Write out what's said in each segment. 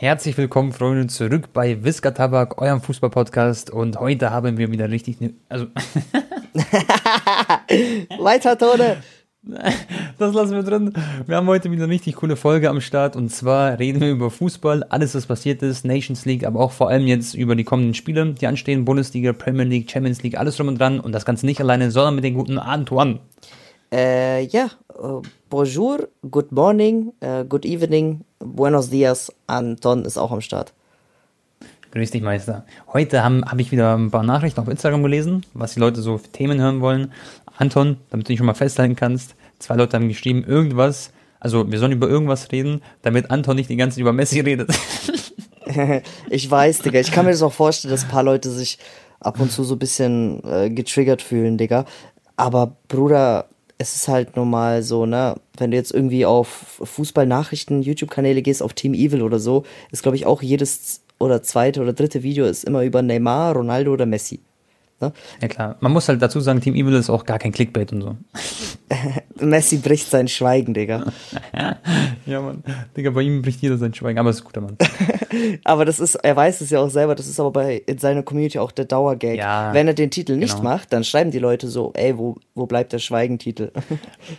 Herzlich willkommen, Freunde, zurück bei Whisker Tabak, eurem Fußball-Podcast. Und heute haben wir wieder richtig. Ne also. Weiter, Tone! Das lassen wir drin. Wir haben heute wieder eine richtig coole Folge am Start. Und zwar reden wir über Fußball, alles, was passiert ist, Nations League, aber auch vor allem jetzt über die kommenden Spiele, die anstehen: Bundesliga, Premier League, Champions League, alles drum und dran. Und das Ganze nicht alleine, sondern mit dem guten Antoine. Äh, ja, uh, bonjour, good morning, uh, good evening, buenos dias. Anton ist auch am Start. Grüß dich, Meister. Heute habe hab ich wieder ein paar Nachrichten auf Instagram gelesen, was die Leute so für Themen hören wollen. Anton, damit du dich schon mal festhalten kannst, zwei Leute haben geschrieben, irgendwas, also wir sollen über irgendwas reden, damit Anton nicht die ganze Zeit über Messi redet. ich weiß, Digga. Ich kann mir das auch vorstellen, dass ein paar Leute sich ab und zu so ein bisschen äh, getriggert fühlen, Digga. Aber Bruder, es ist halt normal so, ne? Wenn du jetzt irgendwie auf Fußballnachrichten, YouTube-Kanäle gehst, auf Team Evil oder so, ist, glaube ich, auch jedes oder zweite oder dritte Video ist immer über Neymar, Ronaldo oder Messi. Ne? Ja klar, man muss halt dazu sagen, Team Evil ist auch gar kein Clickbait und so. Messi bricht sein Schweigen, Digga. ja, Mann. Digga, bei ihm bricht jeder sein Schweigen, aber es ist ein guter Mann. aber das ist, er weiß es ja auch selber, das ist aber bei in seiner Community auch der Dauergag. Ja, Wenn er den Titel nicht genau. macht, dann schreiben die Leute so, ey, wo, wo bleibt der Schweigentitel?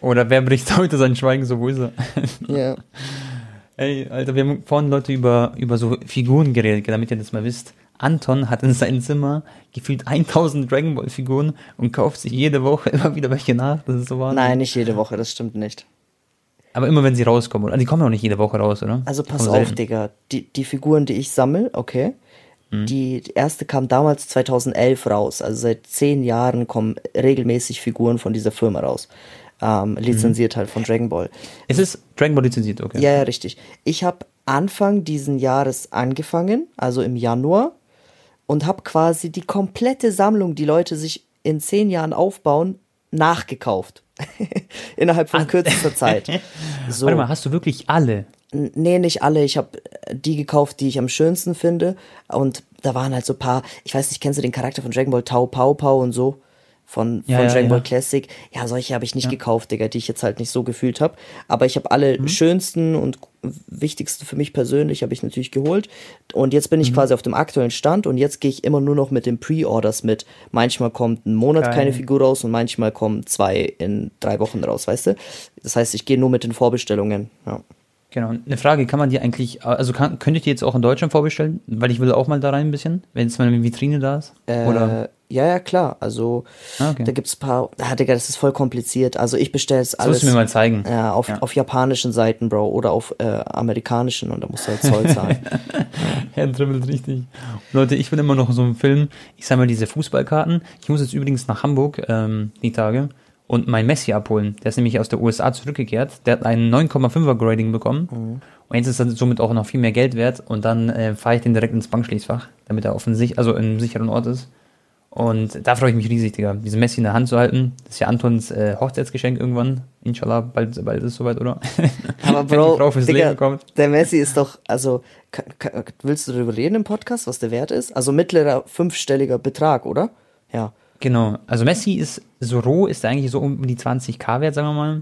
Oder wer bricht heute sein Schweigen, so wo ist er? ja. Ey, Alter, wir haben vorhin Leute über, über so Figuren geredet, damit ihr das mal wisst. Anton hat in seinem Zimmer gefühlt 1000 Dragon Ball Figuren und kauft sich jede Woche immer wieder welche nach. Das ist so wahr. Nein, nicht jede Woche, das stimmt nicht. Aber immer wenn sie rauskommen, oder? Die kommen auch nicht jede Woche raus, oder? Also pass auf, selten. Digga. Die, die Figuren, die ich sammle, okay. Mhm. Die erste kam damals 2011 raus. Also seit zehn Jahren kommen regelmäßig Figuren von dieser Firma raus. Ähm, lizenziert mhm. halt von Dragon Ball. Es ist Dragon Ball lizenziert, okay. Ja, ja, richtig. Ich habe Anfang diesen Jahres angefangen, also im Januar und habe quasi die komplette Sammlung, die Leute sich in zehn Jahren aufbauen, nachgekauft. Innerhalb von kürzester Zeit. So. Warte mal, hast du wirklich alle? Nee, nicht alle. Ich habe äh, die gekauft, die ich am schönsten finde. Und da waren halt so ein paar, ich weiß nicht, kennst du den Charakter von Dragon Ball Tau Pau Pau und so? Von, ja, von ja, Dragon Ball Classic. Ja, solche habe ich nicht gekauft, Digga, die ich jetzt halt nicht so gefühlt habe. Aber ich habe alle mhm. schönsten und wichtigsten für mich persönlich habe ich natürlich geholt. Und jetzt bin ich mhm. quasi auf dem aktuellen Stand und jetzt gehe ich immer nur noch mit den Pre-Orders mit. Manchmal kommt ein Monat Geil. keine Figur raus und manchmal kommen zwei in drei Wochen raus, weißt du? Das heißt, ich gehe nur mit den Vorbestellungen. Ja. Genau. Eine Frage, kann man die eigentlich, also kann, könnte ich die jetzt auch in Deutschland vorbestellen? Weil ich will auch mal da rein ein bisschen, wenn jetzt mal eine Vitrine da ist? Äh, Oder? Ja, ja, klar. Also ah, okay. da gibt's paar. Ah, Digga, das ist voll kompliziert. Also ich bestelle es alles. Das musst du mir mal zeigen. Ja, auf, ja. auf japanischen Seiten, Bro, oder auf äh, amerikanischen und da musst du halt Zoll zahlen. Herr dribbelt richtig. Leute, ich will immer noch so einen Film. Ich sammle diese Fußballkarten. Ich muss jetzt übrigens nach Hamburg ähm, die Tage und mein Messi abholen. Der ist nämlich aus der USA zurückgekehrt. Der hat einen 9,5er Grading bekommen. Mhm. Und jetzt ist er somit auch noch viel mehr Geld wert. Und dann äh, fahre ich den direkt ins Bankschließfach, damit er auf sich, also in einem sicheren Ort ist. Und da freue ich mich riesig, Digga, diese Messi in der Hand zu halten. Das ist ja Antons äh, Hochzeitsgeschenk irgendwann. Inshallah, bald, bald ist es soweit, oder? Aber Bro, Digga, der Messi ist doch, also, willst du darüber reden im Podcast, was der Wert ist? Also mittlerer fünfstelliger Betrag, oder? Ja. Genau. Also Messi ist, so roh ist eigentlich so um die 20k wert, sagen wir mal.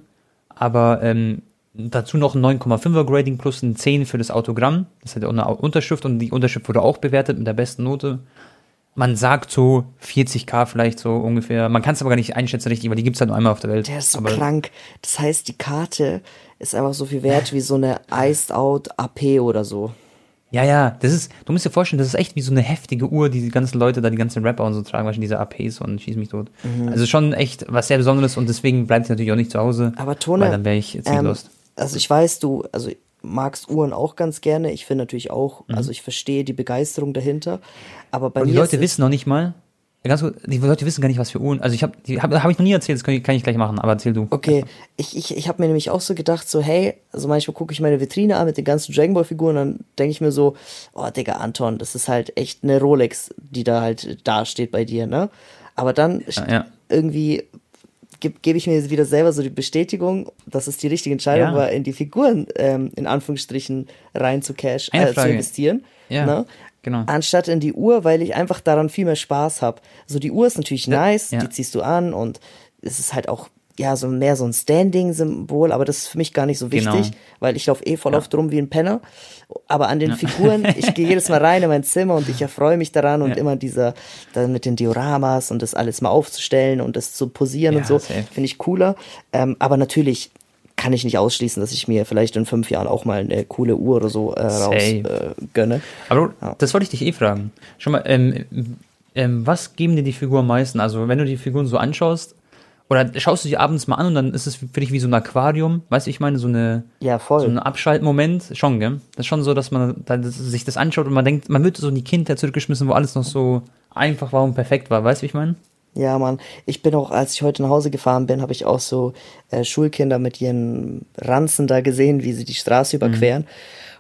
Aber ähm, dazu noch ein 9,5er Grading plus ein 10 für das Autogramm. Das hat ja auch eine Unterschrift und die Unterschrift wurde auch bewertet mit der besten Note man sagt so 40k vielleicht so ungefähr. Man kann es aber gar nicht einschätzen richtig, weil die gibt es halt nur einmal auf der Welt. Der ist so aber krank. Das heißt, die Karte ist einfach so viel wert wie so eine Iced Out AP oder so. Ja, ja, das ist, du musst dir vorstellen, das ist echt wie so eine heftige Uhr, die die ganzen Leute da, die ganzen Rapper und so tragen, wahrscheinlich diese APs und schieß mich tot. Mhm. Also schon echt was sehr Besonderes und deswegen bleibt sie natürlich auch nicht zu Hause. Aber Tone, weil dann wäre ich jetzt ähm, lost. Also ich weiß, du, also magst Uhren auch ganz gerne. Ich finde natürlich auch, mhm. also ich verstehe die Begeisterung dahinter. Aber bei und mir. Die Leute wissen noch nicht mal, ganz gut, die Leute wissen gar nicht, was für Uhren. Also ich habe, die habe hab ich noch nie erzählt, das kann ich, kann ich, gleich machen, aber erzähl du. Okay, ich, ich, ich habe mir nämlich auch so gedacht, so hey, also manchmal gucke ich meine Vitrine an mit den ganzen Dragon Ball Figuren, dann denke ich mir so, oh Digga, Anton, das ist halt echt eine Rolex, die da halt dasteht bei dir, ne? Aber dann ja, ja. irgendwie gebe geb ich mir wieder selber so die Bestätigung, dass es die richtige Entscheidung ja. war, in die Figuren ähm, in Anführungsstrichen rein zu cash, äh, zu investieren. Ja, ne? genau. Anstatt in die Uhr, weil ich einfach daran viel mehr Spaß habe. So die Uhr ist natürlich nice, ja. die ziehst du an und es ist halt auch ja, so mehr so ein Standing-Symbol, aber das ist für mich gar nicht so wichtig, genau. weil ich laufe eh voll ja. oft rum wie ein Penner. Aber an den ja. Figuren, ich gehe jedes Mal rein in mein Zimmer und ich erfreue mich daran und ja. immer dieser, dann mit den Dioramas und das alles mal aufzustellen und das zu posieren und so, finde ich cooler. Ähm, aber natürlich kann ich nicht ausschließen, dass ich mir vielleicht in fünf Jahren auch mal eine coole Uhr oder so äh, raus äh, gönne. Aber das wollte ich dich eh fragen. Schon mal, ähm, ähm, was geben dir die Figuren am meisten? Also wenn du die Figuren so anschaust, oder schaust du die abends mal an und dann ist es für dich wie so ein Aquarium, weißt du, ich meine, so eine ja, voll. so ein Abschaltmoment, schon, gell? Das ist schon so, dass man dann sich das anschaut und man denkt, man wird so in die Kindheit zurückgeschmissen, wo alles noch so einfach war und perfekt war, weißt du, wie ich meine? Ja, Mann. Ich bin auch, als ich heute nach Hause gefahren bin, habe ich auch so äh, Schulkinder mit ihren Ranzen da gesehen, wie sie die Straße überqueren. Mhm.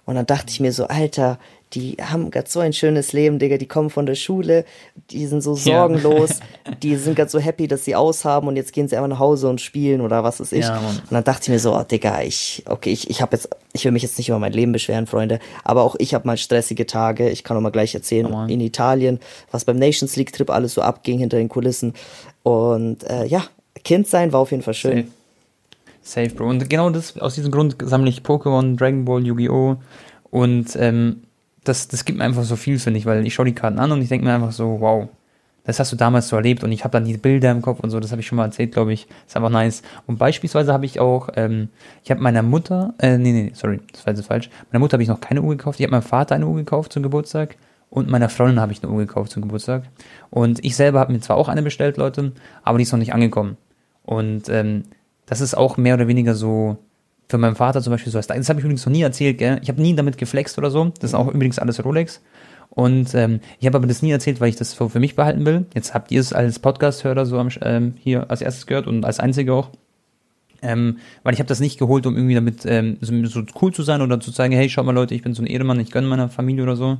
Und dann dachte ich mir so, Alter, die haben gerade so ein schönes Leben, Digga, die kommen von der Schule, die sind so sorgenlos, ja. die sind gerade so happy, dass sie aushaben und jetzt gehen sie einfach nach Hause und spielen oder was weiß ich. Ja, und dann dachte ich mir so, oh, Digga, ich, okay, ich, ich habe jetzt, ich will mich jetzt nicht über mein Leben beschweren, Freunde, aber auch ich habe mal stressige Tage, ich kann auch mal gleich erzählen, oh, in Italien, was beim Nations League Trip alles so abging hinter den Kulissen und äh, ja, Kind sein war auf jeden Fall schön. Safe. Safe, Bro. Und genau das, aus diesem Grund sammle ich Pokémon, Dragon Ball, Yu-Gi-Oh! Und ähm, das, das gibt mir einfach so viel, finde ich, weil ich schaue die Karten an und ich denke mir einfach so, wow, das hast du damals so erlebt und ich habe dann die Bilder im Kopf und so, das habe ich schon mal erzählt, glaube ich. Ist einfach nice. Und beispielsweise habe ich auch, ähm, ich habe meiner Mutter, äh, nee, nee, sorry, das war jetzt falsch. Meiner Mutter habe ich noch keine Uhr gekauft. Ich habe meinem Vater eine Uhr gekauft zum Geburtstag und meiner Freundin habe ich eine Uhr gekauft zum Geburtstag. Und ich selber habe mir zwar auch eine bestellt, Leute, aber die ist noch nicht angekommen. Und ähm, das ist auch mehr oder weniger so, für meinen Vater zum Beispiel so als Das habe ich übrigens noch nie erzählt, gell? Ich habe nie damit geflext oder so. Das ist auch übrigens alles Rolex. Und ähm, ich habe aber das nie erzählt, weil ich das für, für mich behalten will. Jetzt habt ihr es als Podcast-Hörer so am, ähm, hier als erstes gehört und als einziger auch. Ähm, weil ich habe das nicht geholt, um irgendwie damit ähm, so, so, cool zu sein oder zu zeigen, hey, schaut mal Leute, ich bin so ein Ehemann, ich gönne meiner Familie oder so.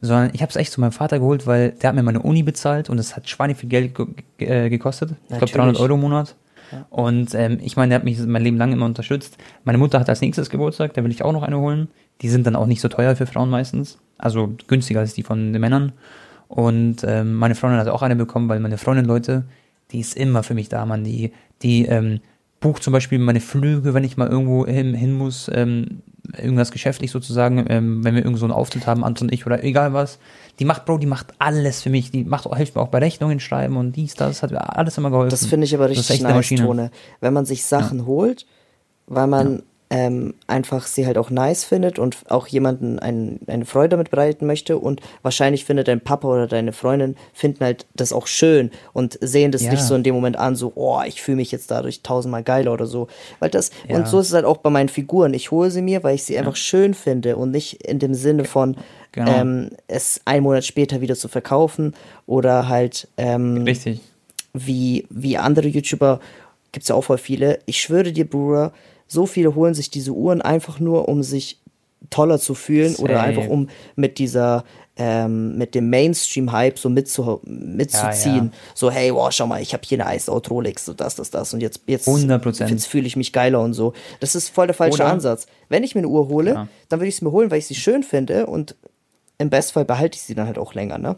Sondern ich habe es echt zu meinem Vater geholt, weil der hat mir meine Uni bezahlt und es hat schweine viel Geld ge äh, gekostet. Ich glaube 300 Euro im Monat. Und ähm, ich meine, der hat mich mein Leben lang immer unterstützt. Meine Mutter hat als nächstes Geburtstag, da will ich auch noch eine holen. Die sind dann auch nicht so teuer für Frauen meistens. Also günstiger als die von den Männern. Und ähm, meine Freundin hat auch eine bekommen, weil meine Freundin, Leute, die ist immer für mich da, man. Die, die ähm, bucht zum Beispiel meine Flüge, wenn ich mal irgendwo hin, hin muss, ähm, irgendwas geschäftlich sozusagen, ähm, wenn wir irgend so einen Auftritt haben, Anton und ich oder egal was. Die macht, Bro, die macht alles für mich. Die macht, hilft mir auch bei Rechnungen schreiben und dies, das, hat mir alles immer geholfen. Das finde ich aber richtig nice, Tone. Wenn man sich Sachen ja. holt, weil man ja ähm, einfach sie halt auch nice findet und auch jemanden ein, eine Freude damit bereiten möchte und wahrscheinlich findet dein Papa oder deine Freundin finden halt das auch schön und sehen das ja. nicht so in dem Moment an, so, oh, ich fühle mich jetzt dadurch tausendmal geiler oder so. Weil das, ja. und so ist es halt auch bei meinen Figuren. Ich hole sie mir, weil ich sie ja. einfach schön finde und nicht in dem Sinne von, genau. ähm, es einen Monat später wieder zu verkaufen oder halt, ähm, Richtig. Wie, wie andere YouTuber, gibt es ja auch voll viele. Ich schwöre dir, Bruder, so viele holen sich diese Uhren einfach nur, um sich toller zu fühlen Same. oder einfach um mit dieser ähm, mit dem Mainstream-Hype so mitzu, mitzuziehen. Ja, ja. So, hey, wow, schau mal, ich habe hier eine Iced Out Rolex, so das, das, das und jetzt, jetzt, jetzt fühle ich mich geiler und so. Das ist voll der falsche oder? Ansatz. Wenn ich mir eine Uhr hole, ja. dann würde ich sie mir holen, weil ich sie schön finde und im Bestfall behalte ich sie dann halt auch länger, ne?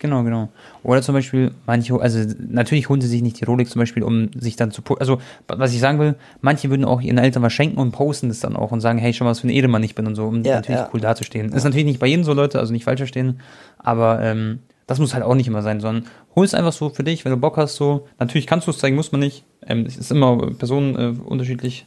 Genau, genau. Oder zum Beispiel, manche, also natürlich holen sie sich nicht die Rolex zum Beispiel, um sich dann zu, also was ich sagen will, manche würden auch ihren Eltern was schenken und posten das dann auch und sagen, hey, schon mal, was für ein Ehemann ich bin und so, um ja, natürlich ja. cool dazustehen. Ja. Ist natürlich nicht bei jedem so, Leute, also nicht falsch verstehen, aber ähm, das muss halt auch nicht immer sein, sondern hol es einfach so für dich, wenn du Bock hast, so. Natürlich kannst du es zeigen, muss man nicht. Ähm, es ist immer Personen äh, unterschiedlich.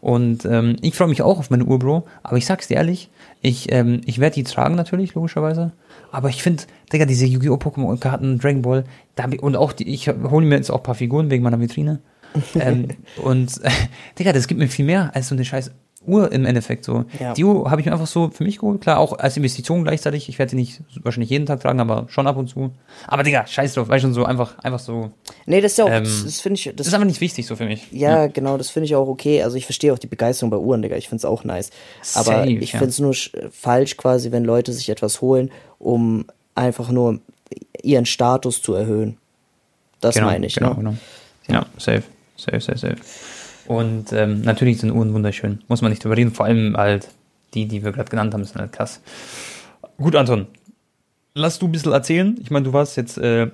Und ähm, ich freue mich auch auf meine Uhr, Bro, aber ich sag's dir ehrlich, ich, ähm, ich werde die tragen natürlich, logischerweise. Aber ich finde, Digga, diese Yu-Gi-Oh! Pokémon-Karten, Dragon Ball, da, und auch die, ich hole mir jetzt auch ein paar Figuren wegen meiner Vitrine. ähm, und, äh, Digga, das gibt mir viel mehr als so eine scheiß Uhr im Endeffekt so. Ja. Die Uhr habe ich mir einfach so für mich geholt. Klar, auch als Investition gleichzeitig. Ich werde die nicht wahrscheinlich jeden Tag tragen, aber schon ab und zu. Aber Digga, scheiß drauf, weil schon so einfach, einfach so. Nee, das ist ja auch, ähm, das finde ich. Das, das, ist einfach nicht wichtig so für mich. Ja, ja. genau, das finde ich auch okay. Also ich verstehe auch die Begeisterung bei Uhren, Digga. Ich finde es auch nice. Aber Safe, ich finde es nur falsch quasi, wenn Leute sich etwas holen, um einfach nur ihren Status zu erhöhen. Das genau, meine ich, genau, ne? Genau. Ja, safe, safe, safe, safe. Und ähm, natürlich sind Uhren wunderschön. Muss man nicht drüber reden. Vor allem halt die, die wir gerade genannt haben, sind halt krass. Gut, Anton. Lass du ein bisschen erzählen. Ich meine, du warst jetzt äh,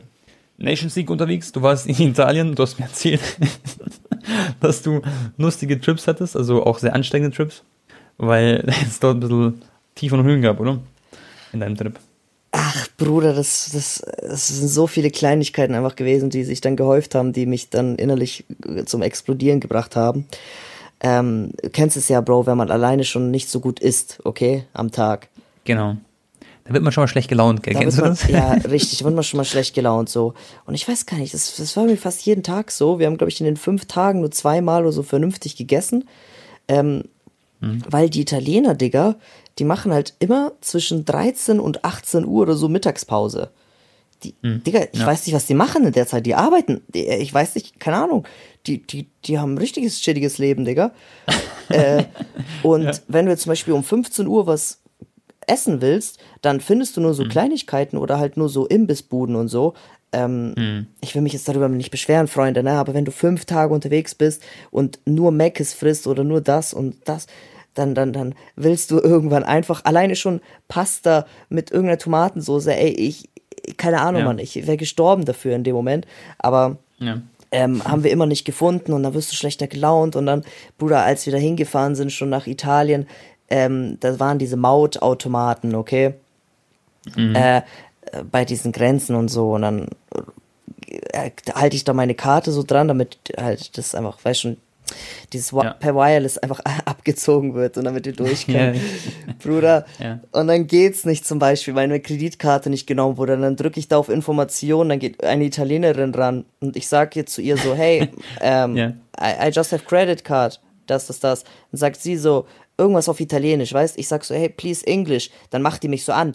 Nations League unterwegs, du warst in Italien, du hast mir erzählt. dass du lustige Trips hattest, also auch sehr anstrengende Trips, weil es dort ein bisschen Tiefen und Höhen gab, oder? In deinem Trip. Ach, Bruder, das, das, das sind so viele Kleinigkeiten einfach gewesen, die sich dann gehäuft haben, die mich dann innerlich zum Explodieren gebracht haben. Ähm, du kennst es ja, Bro, wenn man alleine schon nicht so gut isst, okay, am Tag. Genau. Da wird man schon mal schlecht gelaunt, gell? Kennst man, du das? Ja, richtig, da wird man schon mal schlecht gelaunt so. Und ich weiß gar nicht, das, das war mir fast jeden Tag so. Wir haben, glaube ich, in den fünf Tagen nur zweimal oder so vernünftig gegessen. Ähm, hm. Weil die Italiener, Digga, die machen halt immer zwischen 13 und 18 Uhr oder so Mittagspause. Die, hm. Digga, ich ja. weiß nicht, was die machen in der Zeit. Die arbeiten. Ich weiß nicht, keine Ahnung. Die, die, die haben ein richtiges chilliges Leben, Digga. äh, und ja. wenn du jetzt zum Beispiel um 15 Uhr was essen willst, dann findest du nur so mhm. Kleinigkeiten oder halt nur so Imbissbuden und so. Ähm, mhm. Ich will mich jetzt darüber nicht beschweren, Freunde, ne? aber wenn du fünf Tage unterwegs bist und nur Meckes frisst oder nur das und das, dann, dann, dann willst du irgendwann einfach alleine schon Pasta mit irgendeiner Tomatensauce, ey, ich, keine Ahnung, ja. Mann, ich wäre gestorben dafür in dem Moment, aber ja. ähm, haben wir immer nicht gefunden und dann wirst du schlechter gelaunt und dann, Bruder, als wir da hingefahren sind, schon nach Italien, ähm, das waren diese Mautautomaten, okay? Mhm. Äh, bei diesen Grenzen und so und dann äh, halte ich da meine Karte so dran, damit halt das einfach, weißt schon, dieses ja. per Wireless einfach abgezogen wird und damit ihr durch ja. Bruder. Ja. Und dann geht's nicht zum Beispiel, weil eine Kreditkarte nicht genommen wurde. Und dann drücke ich da auf Informationen, dann geht eine Italienerin ran und ich sage jetzt zu ihr so, hey, um, yeah. I, I just have credit card, das, das, das. Dann sagt sie so, irgendwas auf Italienisch, weißt? Ich sag so, hey, please English. Dann macht die mich so an.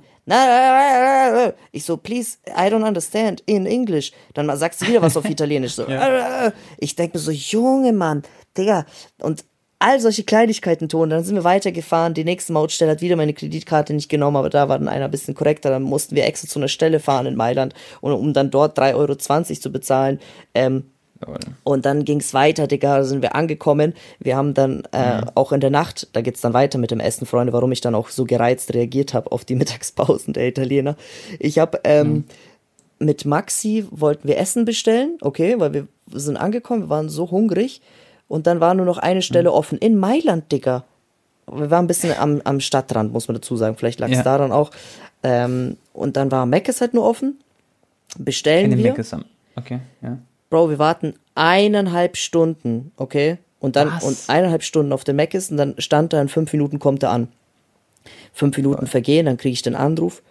Ich so, please, I don't understand in English. Dann sagt sie wieder was auf Italienisch. So. ja. Ich denke mir so, Junge Mann, Digga. Und all solche Kleinigkeiten tun. Dann sind wir weitergefahren. Die nächste Mautstelle hat wieder meine Kreditkarte nicht genommen, aber da war dann einer ein bisschen korrekter. Dann mussten wir extra zu einer Stelle fahren in Mailand, um dann dort 3,20 Euro zu bezahlen. Ähm, und dann ging es weiter, Digga, da sind wir angekommen. Wir haben dann äh, mhm. auch in der Nacht, da geht's dann weiter mit dem Essen, Freunde, warum ich dann auch so gereizt reagiert habe auf die Mittagspausen der Italiener. Ich habe ähm, mhm. mit Maxi wollten wir Essen bestellen, okay, weil wir sind angekommen, wir waren so hungrig und dann war nur noch eine Stelle mhm. offen in Mailand, Digga. Wir waren ein bisschen am, am Stadtrand, muss man dazu sagen. Vielleicht lag es ja. daran auch. Ähm, und dann war Meckes halt nur offen. Bestellen Keine wir. Meckes am, okay, ja. Bro, wir warten eineinhalb Stunden, okay? Und dann Was? und eineinhalb Stunden auf dem Mac ist und dann stand da in fünf Minuten kommt er an. Fünf Minuten oh. vergehen, dann kriege ich den Anruf.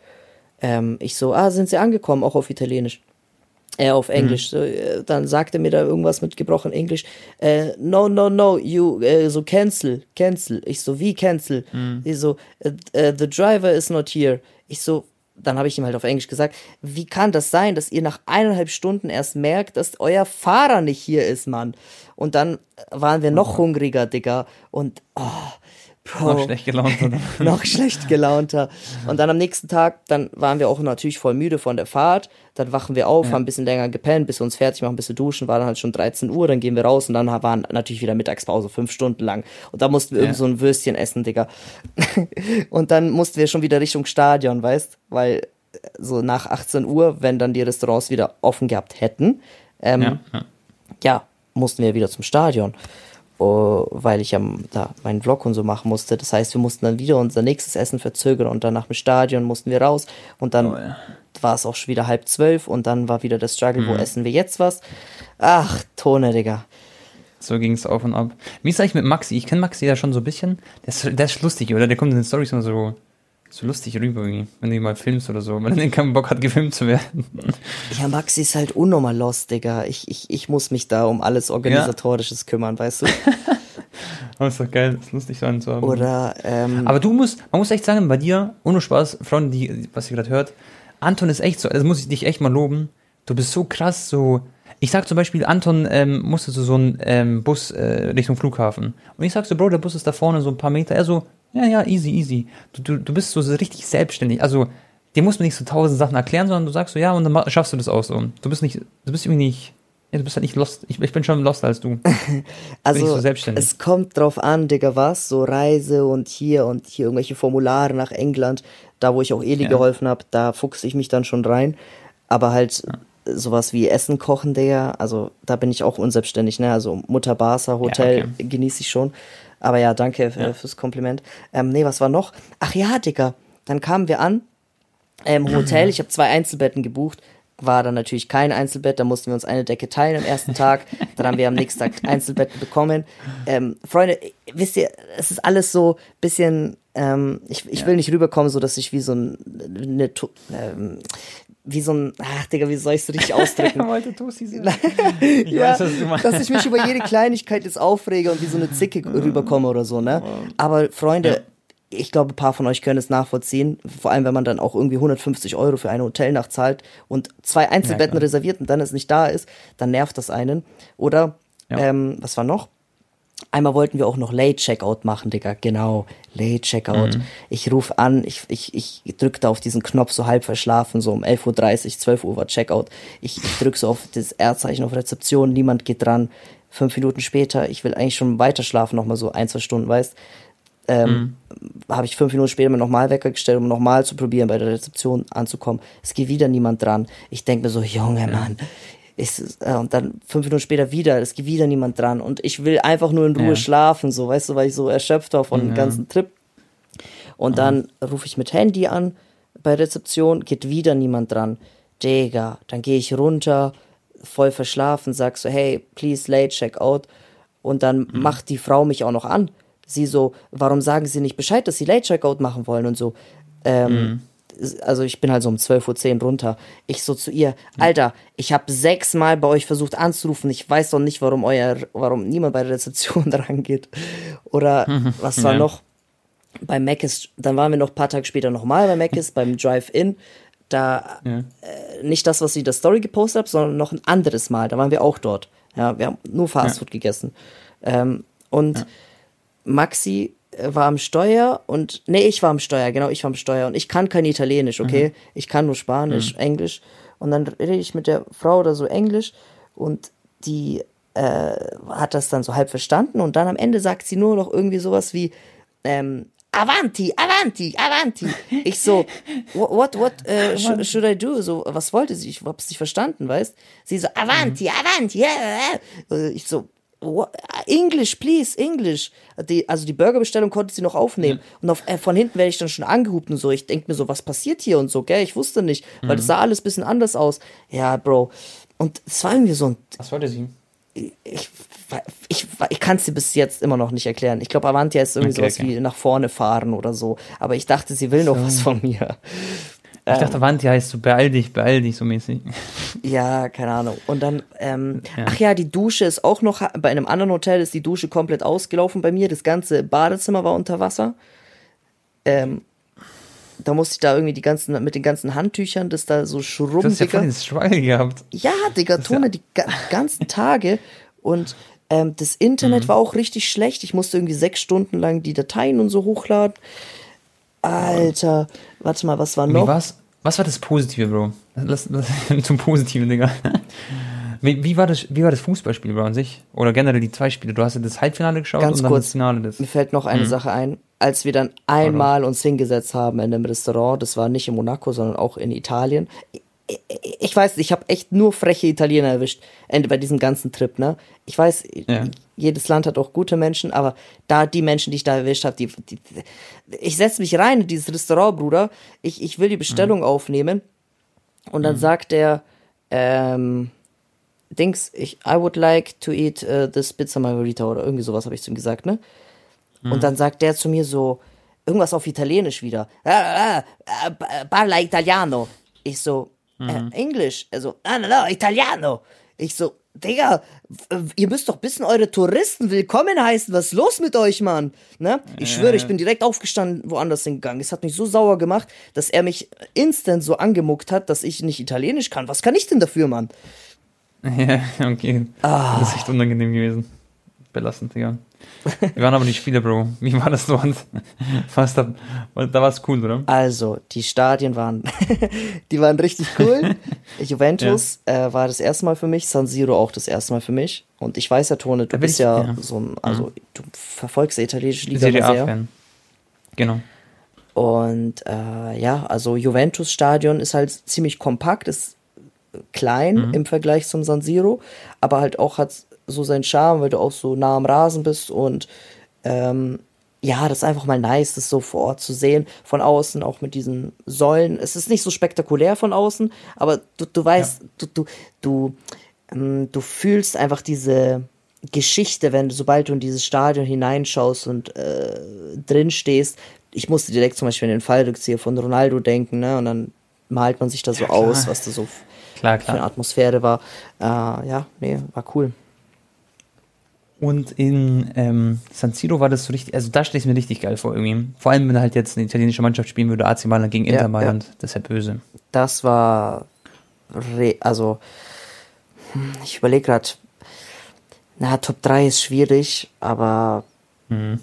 Ähm, ich so, ah, sind Sie angekommen, auch auf Italienisch. Äh, auf Englisch. Mhm. So, äh, dann sagte mir da irgendwas mit gebrochen Englisch. Äh, no, no, no, you, äh, so cancel, cancel. Ich so, wie cancel? Mhm. Ich so, äh, äh, the driver is not here. Ich so, dann habe ich ihm halt auf Englisch gesagt, wie kann das sein, dass ihr nach eineinhalb Stunden erst merkt, dass euer Fahrer nicht hier ist, Mann? Und dann waren wir noch oh. hungriger, Digga. Und oh, Bro, noch schlecht gelaunter. noch schlecht gelaunter. Und dann am nächsten Tag, dann waren wir auch natürlich voll müde von der Fahrt. Dann wachen wir auf, ja. haben ein bisschen länger gepennt, bis wir uns fertig machen, ein bisschen duschen, war dann halt schon 13 Uhr, dann gehen wir raus und dann waren natürlich wieder Mittagspause, fünf Stunden lang. Und da mussten wir ja. irgend so ein Würstchen essen, Digga. und dann mussten wir schon wieder Richtung Stadion, weißt? Weil so nach 18 Uhr, wenn dann die Restaurants wieder offen gehabt hätten, ähm, ja, ja. ja mussten wir wieder zum Stadion. Oh, weil ich ja da meinen Vlog und so machen musste. Das heißt, wir mussten dann wieder unser nächstes Essen verzögern und dann nach dem Stadion mussten wir raus und dann oh, ja. war es auch schon wieder halb zwölf und dann war wieder das Struggle, mhm. wo essen wir jetzt was? Ach, Tone, Digga. So ging es auf und ab. Wie ist eigentlich mit Maxi? Ich kenne Maxi ja schon so ein bisschen. Der ist, der ist lustig, oder? Der kommt in den Stories immer so so lustig rüber, wenn du mal filmst oder so, weil er keinen Bock hat, gefilmt zu werden. Ja, Maxi ist halt unnormal lost, Digga. Ich, ich, ich muss mich da um alles Organisatorisches ja. kümmern, weißt du? Aber ist doch geil, ist lustig so anzuhaben. Oder, ähm, Aber du musst, man muss echt sagen, bei dir, ohne Spaß, Freunde, die, was ihr gerade hört, Anton ist echt so, das muss ich dich echt mal loben. Du bist so krass, so, ich sag zum Beispiel, Anton ähm, musste so, so einen ähm, Bus äh, Richtung Flughafen. Und ich sag so, Bro, der Bus ist da vorne so ein paar Meter. Er so, ja, ja, easy, easy. Du, du, du bist so, richtig selbstständig. Also, dir muss man nicht so tausend Sachen erklären, sondern du sagst so, ja, und dann schaffst du das auch so. Du bist nicht, du bist irgendwie nicht, ja, du bist halt nicht lost. Ich, ich bin schon lost als du. also, so es kommt drauf an, Digga, was? So Reise und hier und hier irgendwelche Formulare nach England, da wo ich auch Eli ja. geholfen habe, da fuchse ich mich dann schon rein. Aber halt, ja. Sowas wie Essen kochen, Digga. Also da bin ich auch unselbstständig, ne? Also Mutter Barca Hotel ja, okay. genieße ich schon. Aber ja, danke ja. fürs Kompliment. Ähm, nee, was war noch? Ach ja, Digga. Dann kamen wir an im ähm, Hotel. Ich habe zwei Einzelbetten gebucht war dann natürlich kein Einzelbett, da mussten wir uns eine Decke teilen am ersten Tag. Dann haben wir am nächsten Tag Einzelbetten bekommen. Ähm, Freunde, wisst ihr, es ist alles so bisschen, ähm, ich, ich ja. will nicht rüberkommen, so dass ich wie so ein, eine, ähm, wie so ein, ach Digga, wie soll ich es richtig ausdrücken? ich ja, weiß, was du meinst. dass ich mich über jede Kleinigkeit jetzt aufrege und wie so eine Zicke rüberkomme oder so, ne? Aber Freunde, ja ich glaube, ein paar von euch können es nachvollziehen, vor allem wenn man dann auch irgendwie 150 Euro für eine Hotelnacht zahlt und zwei Einzelbetten ja, reserviert und dann es nicht da ist, dann nervt das einen. Oder, ja. ähm, was war noch? Einmal wollten wir auch noch Late Checkout machen, Digga. Genau, Late Checkout. Mhm. Ich rufe an, ich, ich, ich drücke da auf diesen Knopf so halb verschlafen, so um 11.30 Uhr, 12 Uhr war Checkout. Ich, ich drücke so auf das R-Zeichen auf Rezeption, niemand geht dran. Fünf Minuten später, ich will eigentlich schon weiter schlafen, nochmal so ein, zwei Stunden, weißt ähm, mhm. habe ich fünf Minuten später mir nochmal Wecker gestellt, um nochmal zu probieren, bei der Rezeption anzukommen. Es geht wieder niemand dran. Ich denke mir so, Junge, ja. Mann. Ist, äh, und dann fünf Minuten später wieder, es geht wieder niemand dran. Und ich will einfach nur in Ruhe ja. schlafen, so, weißt du, weil ich so erschöpft war von ja. dem ganzen Trip. Und dann rufe ich mit Handy an bei Rezeption, geht wieder niemand dran. Digga, dann gehe ich runter, voll verschlafen, sag so, hey, please late check out. Und dann mhm. macht die Frau mich auch noch an sie so, warum sagen sie nicht Bescheid, dass sie Late Checkout machen wollen und so. Ähm, mhm. Also ich bin halt so um 12.10 Uhr runter. Ich so zu ihr, Alter, ich habe sechsmal bei euch versucht anzurufen. Ich weiß doch nicht, warum euer, warum niemand bei der Rezeption dran geht. Oder was war ja. noch? Bei Mac ist, dann waren wir noch ein paar Tage später nochmal bei Mac ist, beim Drive-In. Da ja. äh, nicht das, was sie in der Story gepostet hat, sondern noch ein anderes Mal. Da waren wir auch dort. Ja, wir haben nur Fastfood ja. gegessen. Ähm, und Maxi war am Steuer und nee, ich war am Steuer, genau, ich war am Steuer und ich kann kein Italienisch, okay? Mhm. Ich kann nur Spanisch, mhm. Englisch und dann rede ich mit der Frau oder so Englisch und die äh, hat das dann so halb verstanden und dann am Ende sagt sie nur noch irgendwie sowas wie ähm, Avanti, Avanti, Avanti. Ich so, what, what uh, sh should I do? So, was wollte sie? Ich hab's nicht verstanden, weißt? Sie so, Avanti, mhm. Avanti, yeah. Ich so, English, please, English. Die, also die Burgerbestellung konnte sie noch aufnehmen. Ja. Und auf, äh, von hinten werde ich dann schon angehupt und so. Ich denke mir so, was passiert hier und so, gell? Ich wusste nicht, weil mhm. das sah alles bisschen anders aus. Ja, Bro. Und es war irgendwie so ein. Was wollte sie? Ich, ich, ich, ich kann es dir bis jetzt immer noch nicht erklären. Ich glaube, Avantia ist irgendwie okay, sowas okay. wie nach vorne fahren oder so. Aber ich dachte, sie will so. noch was von mir. Ich ähm, dachte, Wanti heißt so, beeil dich, beeil dich, so mäßig. Ja, keine Ahnung. Und dann, ähm, ja. ach ja, die Dusche ist auch noch, bei einem anderen Hotel ist die Dusche komplett ausgelaufen bei mir. Das ganze Badezimmer war unter Wasser. Ähm, da musste ich da irgendwie die ganzen, mit den ganzen Handtüchern, das da so schrubben, Du hast ja voll den Struggle gehabt. Ja, Digga, Tone, ja. die ganzen Tage. Und ähm, das Internet mhm. war auch richtig schlecht. Ich musste irgendwie sechs Stunden lang die Dateien und so hochladen. Alter, warte mal, was war noch? Was, was war das Positive, Bro? Lass, lass, zum Positiven, Digga. Wie, wie, war das, wie war das Fußballspiel, Bro, an sich? Oder generell die zwei Spiele? Du hast ja das Halbfinale geschaut Ganz und dann kurz, das Finale. Das. Mir fällt noch eine mhm. Sache ein. Als wir dann einmal uns hingesetzt haben in einem Restaurant, das war nicht in Monaco, sondern auch in Italien ich weiß, ich habe echt nur freche Italiener erwischt bei diesem ganzen Trip, ne? Ich weiß, ja. jedes Land hat auch gute Menschen, aber da die Menschen, die ich da erwischt habe, die, die, ich setze mich rein in dieses Restaurant, Bruder. Ich, ich will die Bestellung mhm. aufnehmen und dann mhm. sagt er, ähm, Dings, ich, I would like to eat uh, this Pizza Margarita oder irgendwie sowas habe ich zu ihm gesagt, ne? Mhm. Und dann sagt der zu mir so irgendwas auf Italienisch wieder. Ah, ah, ah, parla italiano. Ich so, mhm. äh, Englisch. Also, ah, no, no, Italiano. Ich so, Digga, ihr müsst doch bisschen eure Touristen willkommen heißen. Was ist los mit euch, Mann? Ne? Ich schwöre, ich bin direkt aufgestanden, woanders hingegangen. Es hat mich so sauer gemacht, dass er mich instant so angemuckt hat, dass ich nicht Italienisch kann. Was kann ich denn dafür, Mann? Ja, okay. Ah. Das ist echt unangenehm gewesen. Belastend, Digga. Wir waren aber nicht Spiele, Bro. Wie war das? Was da, da war es cool, oder? Also, die Stadien waren, die waren richtig cool. Juventus ja. äh, war das erste Mal für mich, San Siro auch das erste Mal für mich. Und ich weiß ja, Tone, du bist ich, ja, ja, so ein, also mhm. du verfolgst die italienische Liga Serie sehr. Fan. Genau. Und äh, ja, also Juventus Stadion ist halt ziemlich kompakt, ist klein mhm. im Vergleich zum San Siro, aber halt auch hat so seinen Charme, weil du auch so nah am Rasen bist und ähm, ja, das ist einfach mal nice, das so vor Ort zu sehen, von außen, auch mit diesen Säulen. Es ist nicht so spektakulär von außen, aber du, du weißt, ja. du, du, du, ähm, du fühlst einfach diese Geschichte, wenn du, sobald du in dieses Stadion hineinschaust und äh, drin stehst. Ich musste direkt zum Beispiel in den Fallrückzieher von Ronaldo denken, ne? Und dann malt man sich da so ja, aus, was da so klar, klar. für eine Atmosphäre war. Äh, ja, nee, war cool. Und in ähm, San Siro war das so richtig, also da stelle ich es mir richtig geil vor irgendwie. Vor allem, wenn halt jetzt eine italienische Mannschaft spielen würde, AC Mailand gegen Inter ja, Mailand, ja. das ist ja böse. Das war, also, hm, ich überlege gerade, na, Top 3 ist schwierig, aber mhm.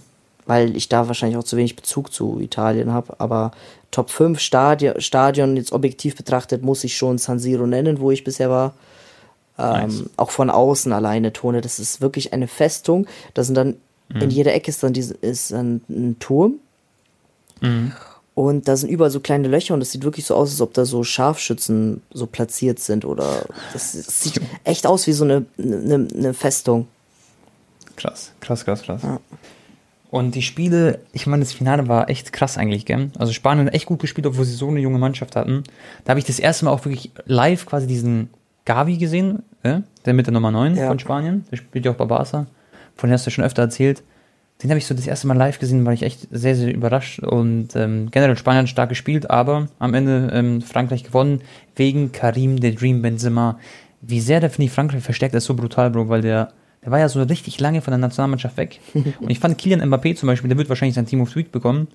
weil ich da wahrscheinlich auch zu wenig Bezug zu Italien habe, aber Top 5 Stadion, Stadion jetzt objektiv betrachtet, muss ich schon San Siro nennen, wo ich bisher war. Ähm, nice. Auch von außen alleine Tone. Das ist wirklich eine Festung. Da sind dann mhm. in jeder Ecke ist dann diese, ist ein, ein Turm. Mhm. Und da sind überall so kleine Löcher und es sieht wirklich so aus, als ob da so Scharfschützen so platziert sind oder das, das sieht echt aus wie so eine, eine, eine Festung. Krass, krass, krass, krass. Ja. Und die Spiele, ich meine, das Finale war echt krass eigentlich, gell? Also Spanien hat echt gut gespielt, obwohl sie so eine junge Mannschaft hatten. Da habe ich das erste Mal auch wirklich live quasi diesen Gavi gesehen, äh? der mit der Nummer 9 ja. von Spanien. Der spielt ja auch bei Barca. Von dem hast du schon öfter erzählt. Den habe ich so das erste Mal live gesehen, war ich echt sehr, sehr überrascht. Und ähm, generell Spanien stark gespielt, aber am Ende ähm, Frankreich gewonnen wegen Karim the Dream Benzema. Wie sehr der, finde ich, Frankreich verstärkt ist so brutal, Bro, weil der, der war ja so richtig lange von der Nationalmannschaft weg. Und ich fand Kilian Mbappé zum Beispiel, der wird wahrscheinlich sein Team of the Week bekommen.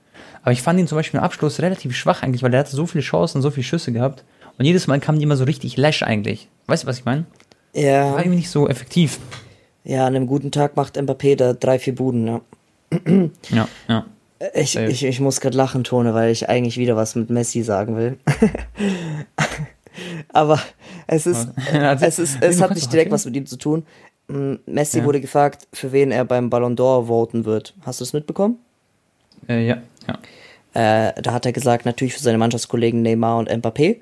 Aber ich fand ihn zum Beispiel im Abschluss relativ schwach eigentlich, weil der hatte so viele Chancen, so viele Schüsse gehabt. Und jedes Mal kamen die immer so richtig lash eigentlich. Weißt du, was ich meine? Ja. War irgendwie nicht so effektiv. Ja, an einem guten Tag macht Mbappé da drei, vier Buden, ja. ja, ja. Ich, ich, ich muss gerade lachen, Tone, weil ich eigentlich wieder was mit Messi sagen will. Aber es ist, also, es ist, es hat nicht direkt was mit ihm zu tun. Messi ja. wurde gefragt, für wen er beim Ballon d'Or voten wird. Hast du es mitbekommen? Äh, ja, ja. Äh, da hat er gesagt, natürlich für seine Mannschaftskollegen Neymar und Mbappé.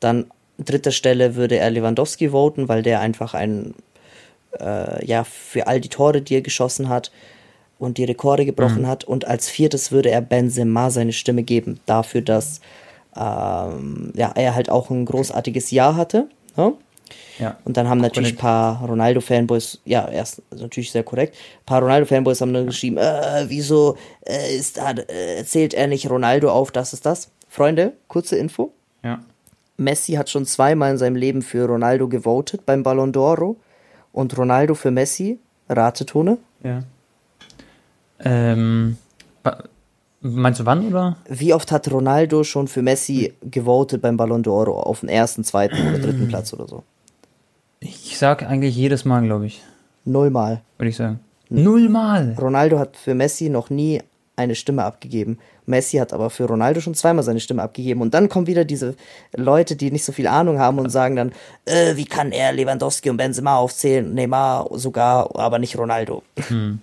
Dann dritter Stelle würde er Lewandowski voten, weil der einfach ein, äh, ja, für all die Tore, die er geschossen hat und die Rekorde gebrochen mhm. hat. Und als viertes würde er Benzema seine Stimme geben, dafür, dass ähm, ja, er halt auch ein großartiges Jahr hatte. Ja? Ja. Und dann haben natürlich ein paar Ronaldo-Fanboys, ja, erst natürlich sehr korrekt, ein paar Ronaldo-Fanboys haben dann geschrieben, äh, wieso äh, ist da, äh, zählt er nicht Ronaldo auf, das ist das. Freunde, kurze Info. Ja. Messi hat schon zweimal in seinem Leben für Ronaldo gewotet beim Ballon d'Oro und Ronaldo für Messi, Ratetone. Ja. Ähm, meinst du wann oder? Wie oft hat Ronaldo schon für Messi gewotet beim Ballon d'Oro auf den ersten, zweiten oder dritten Platz oder so? Ich sag eigentlich jedes Mal, glaube ich. Nullmal. Würde ich sagen. Nullmal. Ronaldo hat für Messi noch nie eine Stimme abgegeben. Messi hat aber für Ronaldo schon zweimal seine Stimme abgegeben. Und dann kommen wieder diese Leute, die nicht so viel Ahnung haben und sagen dann, äh, wie kann er Lewandowski und Benzema aufzählen? Neymar sogar, aber nicht Ronaldo. Hm.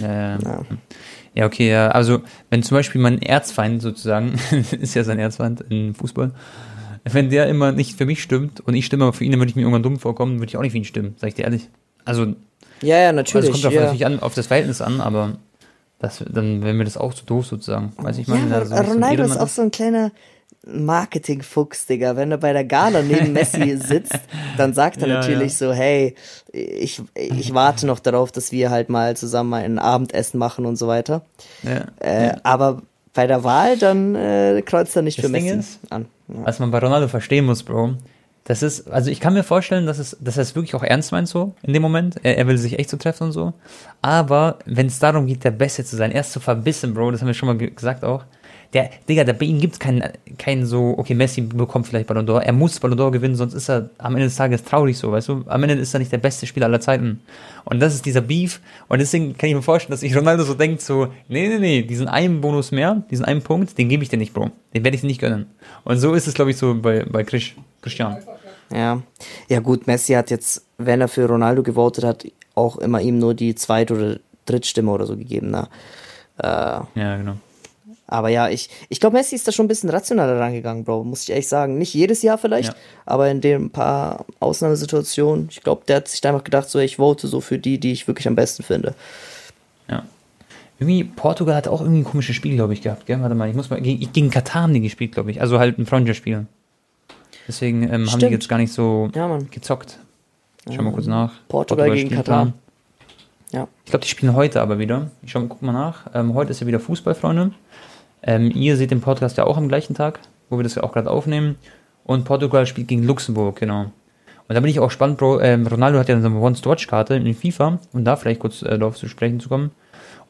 Ja, ja. ja, okay, ja. Also, wenn zum Beispiel mein Erzfeind sozusagen, ist ja sein Erzfeind im Fußball, wenn der immer nicht für mich stimmt und ich stimme aber für ihn, dann würde ich mir irgendwann dumm vorkommen, würde ich auch nicht für ihn stimmen, sag ich dir ehrlich. Also, ja, ja, natürlich. Also es kommt ja. natürlich an, auf das Verhältnis an, aber das, dann wäre mir das auch zu doof sozusagen. Weiß ich mal. Ja, so Ronaldo ist auch so ein kleiner Marketing-Fuchs, Digga. Wenn er bei der Gala neben Messi sitzt, dann sagt er ja, natürlich ja. so, hey, ich, ich warte noch darauf, dass wir halt mal zusammen mal ein Abendessen machen und so weiter. Ja, äh, aber bei der Wahl, dann äh, kreuzt er nicht das für Messi ist, an. Was man bei Ronaldo verstehen muss, Bro, das ist, also ich kann mir vorstellen, dass es, dass er es wirklich auch ernst meint so in dem Moment. Er, er will sich echt so treffen und so. Aber wenn es darum geht, der Beste zu sein, er ist so verbissen, Bro, das haben wir schon mal gesagt auch. Der, Digga, der, bei ihm gibt es keinen, keinen so, okay, Messi bekommt vielleicht Ballon d'Or, er muss Ballon d'Or gewinnen, sonst ist er am Ende des Tages traurig so, weißt du? Am Ende ist er nicht der beste Spieler aller Zeiten. Und das ist dieser Beef. Und deswegen kann ich mir vorstellen, dass sich Ronaldo so denkt, so, nee, nee, nee, diesen einen Bonus mehr, diesen einen Punkt, den gebe ich dir nicht, Bro. Den werde ich dir nicht gönnen. Und so ist es, glaube ich, so bei, bei Christian. Ja. Ja, gut, Messi hat jetzt, wenn er für Ronaldo gewotet hat, auch immer ihm nur die Zweit- oder Drittstimme oder so gegeben. Na. Äh, ja, genau. Aber ja, ich, ich glaube, Messi ist da schon ein bisschen rationaler rangegangen, Bro, muss ich ehrlich sagen. Nicht jedes Jahr vielleicht, ja. aber in den paar Ausnahmesituationen, ich glaube, der hat sich da einfach gedacht, so, ich vote so für die, die ich wirklich am besten finde. Ja. Irgendwie, Portugal hat auch irgendwie ein komisches Spiel, glaube ich, gehabt, gell? Warte mal, ich muss mal, gegen, gegen Katar haben die gespielt, glaube ich. Also halt ein Freundschaftsspiel. Deswegen ähm, haben die jetzt gar nicht so ja, gezockt. Schau mal kurz nach. Portugal, Portugal gegen Katar. Ja. Ich glaube, die spielen heute aber wieder. Ich schau mal, guck mal nach. Ähm, heute ist ja wieder Fußball, Freunde. Ähm, ihr seht den Podcast ja auch am gleichen Tag, wo wir das ja auch gerade aufnehmen. Und Portugal spielt gegen Luxemburg, genau. Und da bin ich auch spannend, Bro. Ähm, Ronaldo hat ja so eine Once-to-Watch-Karte in FIFA, um da vielleicht kurz äh, darauf zu sprechen zu kommen.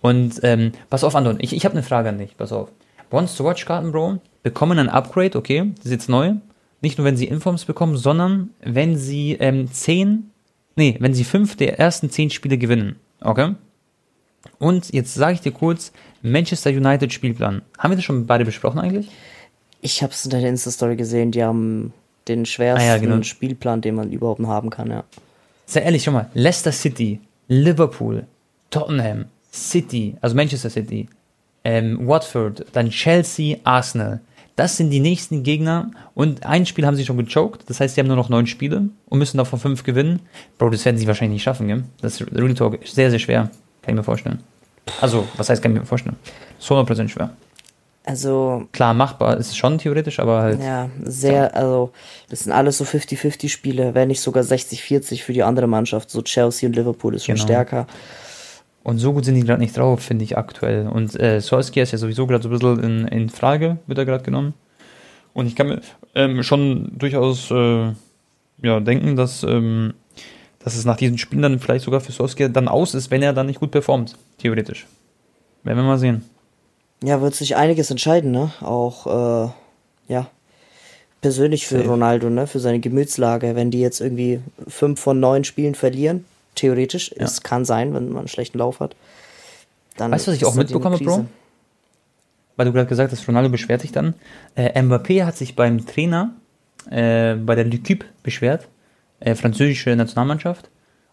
Und ähm, pass auf, Anton, ich, ich habe eine Frage an dich, pass auf. Once-to-Watch-Karten, Bro, bekommen ein Upgrade, okay, das ist jetzt neu. Nicht nur, wenn sie Informs bekommen, sondern wenn sie ähm, zehn, nee, wenn sie fünf der ersten zehn Spiele gewinnen, okay? Und jetzt sage ich dir kurz, Manchester United Spielplan. Haben wir das schon beide besprochen eigentlich? Ich habe es in der Insta-Story gesehen, die haben den schwersten ah, ja, genau. Spielplan, den man überhaupt haben kann, ja. Sei ehrlich, schau mal, Leicester City, Liverpool, Tottenham, City, also Manchester City, ähm, Watford, dann Chelsea, Arsenal. Das sind die nächsten Gegner und ein Spiel haben sie schon gechoked, das heißt, sie haben nur noch neun Spiele und müssen davon fünf gewinnen. Bro, das werden sie wahrscheinlich nicht schaffen, gell? Das ist Real Talk sehr, sehr schwer, kann ich mir vorstellen. Also, was heißt, kann ich mir vorstellen? So 100% schwer. Also. Klar, machbar ist es schon theoretisch, aber halt. Ja, sehr, ja. also, das sind alles so 50-50 Spiele, wenn nicht sogar 60-40 für die andere Mannschaft. So Chelsea und Liverpool ist schon genau. stärker. Und so gut sind die gerade nicht drauf, finde ich aktuell. Und äh, Solskjaer ist ja sowieso gerade so ein bisschen in, in Frage, wird er gerade genommen. Und ich kann mir ähm, schon durchaus äh, ja, denken, dass ähm, dass es nach diesen Spielen dann vielleicht sogar für Solskjaer dann aus ist, wenn er dann nicht gut performt, theoretisch. Werden wir mal sehen. Ja, wird sich einiges entscheiden, ne? Auch, äh, ja, persönlich für Safe. Ronaldo, ne? Für seine Gemütslage. Wenn die jetzt irgendwie fünf von neun Spielen verlieren, theoretisch, ja. es kann sein, wenn man einen schlechten Lauf hat. Dann weißt du, was ich auch mitbekomme, Bro? Weil du gerade gesagt hast, Ronaldo beschwert sich dann. Äh, Mbappé hat sich beim Trainer äh, bei der L'Equipe beschwert, äh, französische Nationalmannschaft.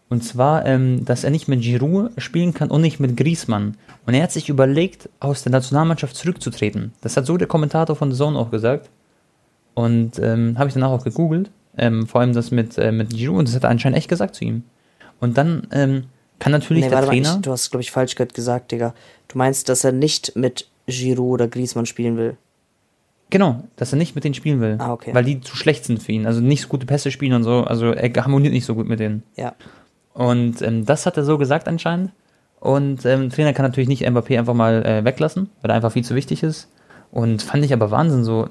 Und zwar, ähm, dass er nicht mit Giroud spielen kann und nicht mit Griezmann. Und er hat sich überlegt, aus der Nationalmannschaft zurückzutreten. Das hat so der Kommentator von The Zone auch gesagt. Und ähm, habe ich danach auch gegoogelt. Ähm, vor allem das mit, äh, mit Giroud. Und das hat er anscheinend echt gesagt zu ihm. Und dann ähm, kann natürlich nee, der Trainer... Mal, ich, du hast, glaube ich, falsch gesagt, Digga. Du meinst, dass er nicht mit Giroud oder Griezmann spielen will? Genau, dass er nicht mit denen spielen will. Ah, okay. Weil die zu schlecht sind für ihn. Also nicht so gute Pässe spielen und so. Also er harmoniert nicht so gut mit denen. Ja. Und ähm, das hat er so gesagt anscheinend. Und ähm, Trainer kann natürlich nicht Mbappé einfach mal äh, weglassen, weil er einfach viel zu wichtig ist. Und fand ich aber Wahnsinn so,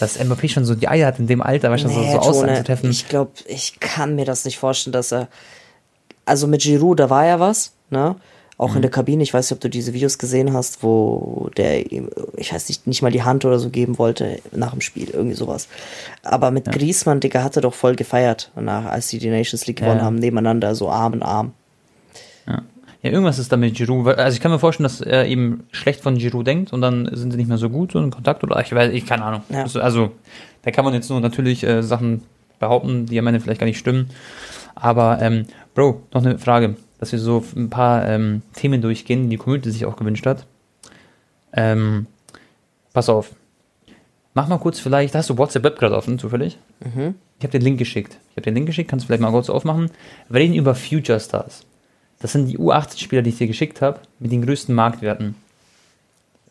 dass Mbappé schon so die Eier hat in dem Alter, weißt du, nee, so, so zu treffen. Ich glaube, ich kann mir das nicht vorstellen, dass er. Also mit Giroud, da war ja was, ne? Auch mhm. in der Kabine, ich weiß nicht, ob du diese Videos gesehen hast, wo der ihm, ich weiß nicht, nicht mal die Hand oder so geben wollte nach dem Spiel, irgendwie sowas. Aber mit ja. Griezmann, Digga, hat er doch voll gefeiert, nach, als sie die Nations League gewonnen ja. haben, nebeneinander, so Arm in Arm. Ja. ja, irgendwas ist da mit Giroud. Also ich kann mir vorstellen, dass er eben schlecht von Giroud denkt und dann sind sie nicht mehr so gut so in Kontakt oder ich weiß, ich keine Ahnung. Ja. Also da kann man jetzt nur natürlich äh, Sachen behaupten, die am Ende vielleicht gar nicht stimmen. Aber ähm, Bro, noch eine Frage dass wir so ein paar ähm, Themen durchgehen, die die Community sich auch gewünscht hat. Ähm, pass auf. Mach mal kurz vielleicht, hast du WhatsApp Web gerade offen, zufällig? Mhm. Ich habe den Link geschickt. Ich habe den Link geschickt, kannst du vielleicht mal kurz aufmachen. Wir reden über Future Stars. Das sind die U18-Spieler, die ich dir geschickt habe, mit den größten Marktwerten.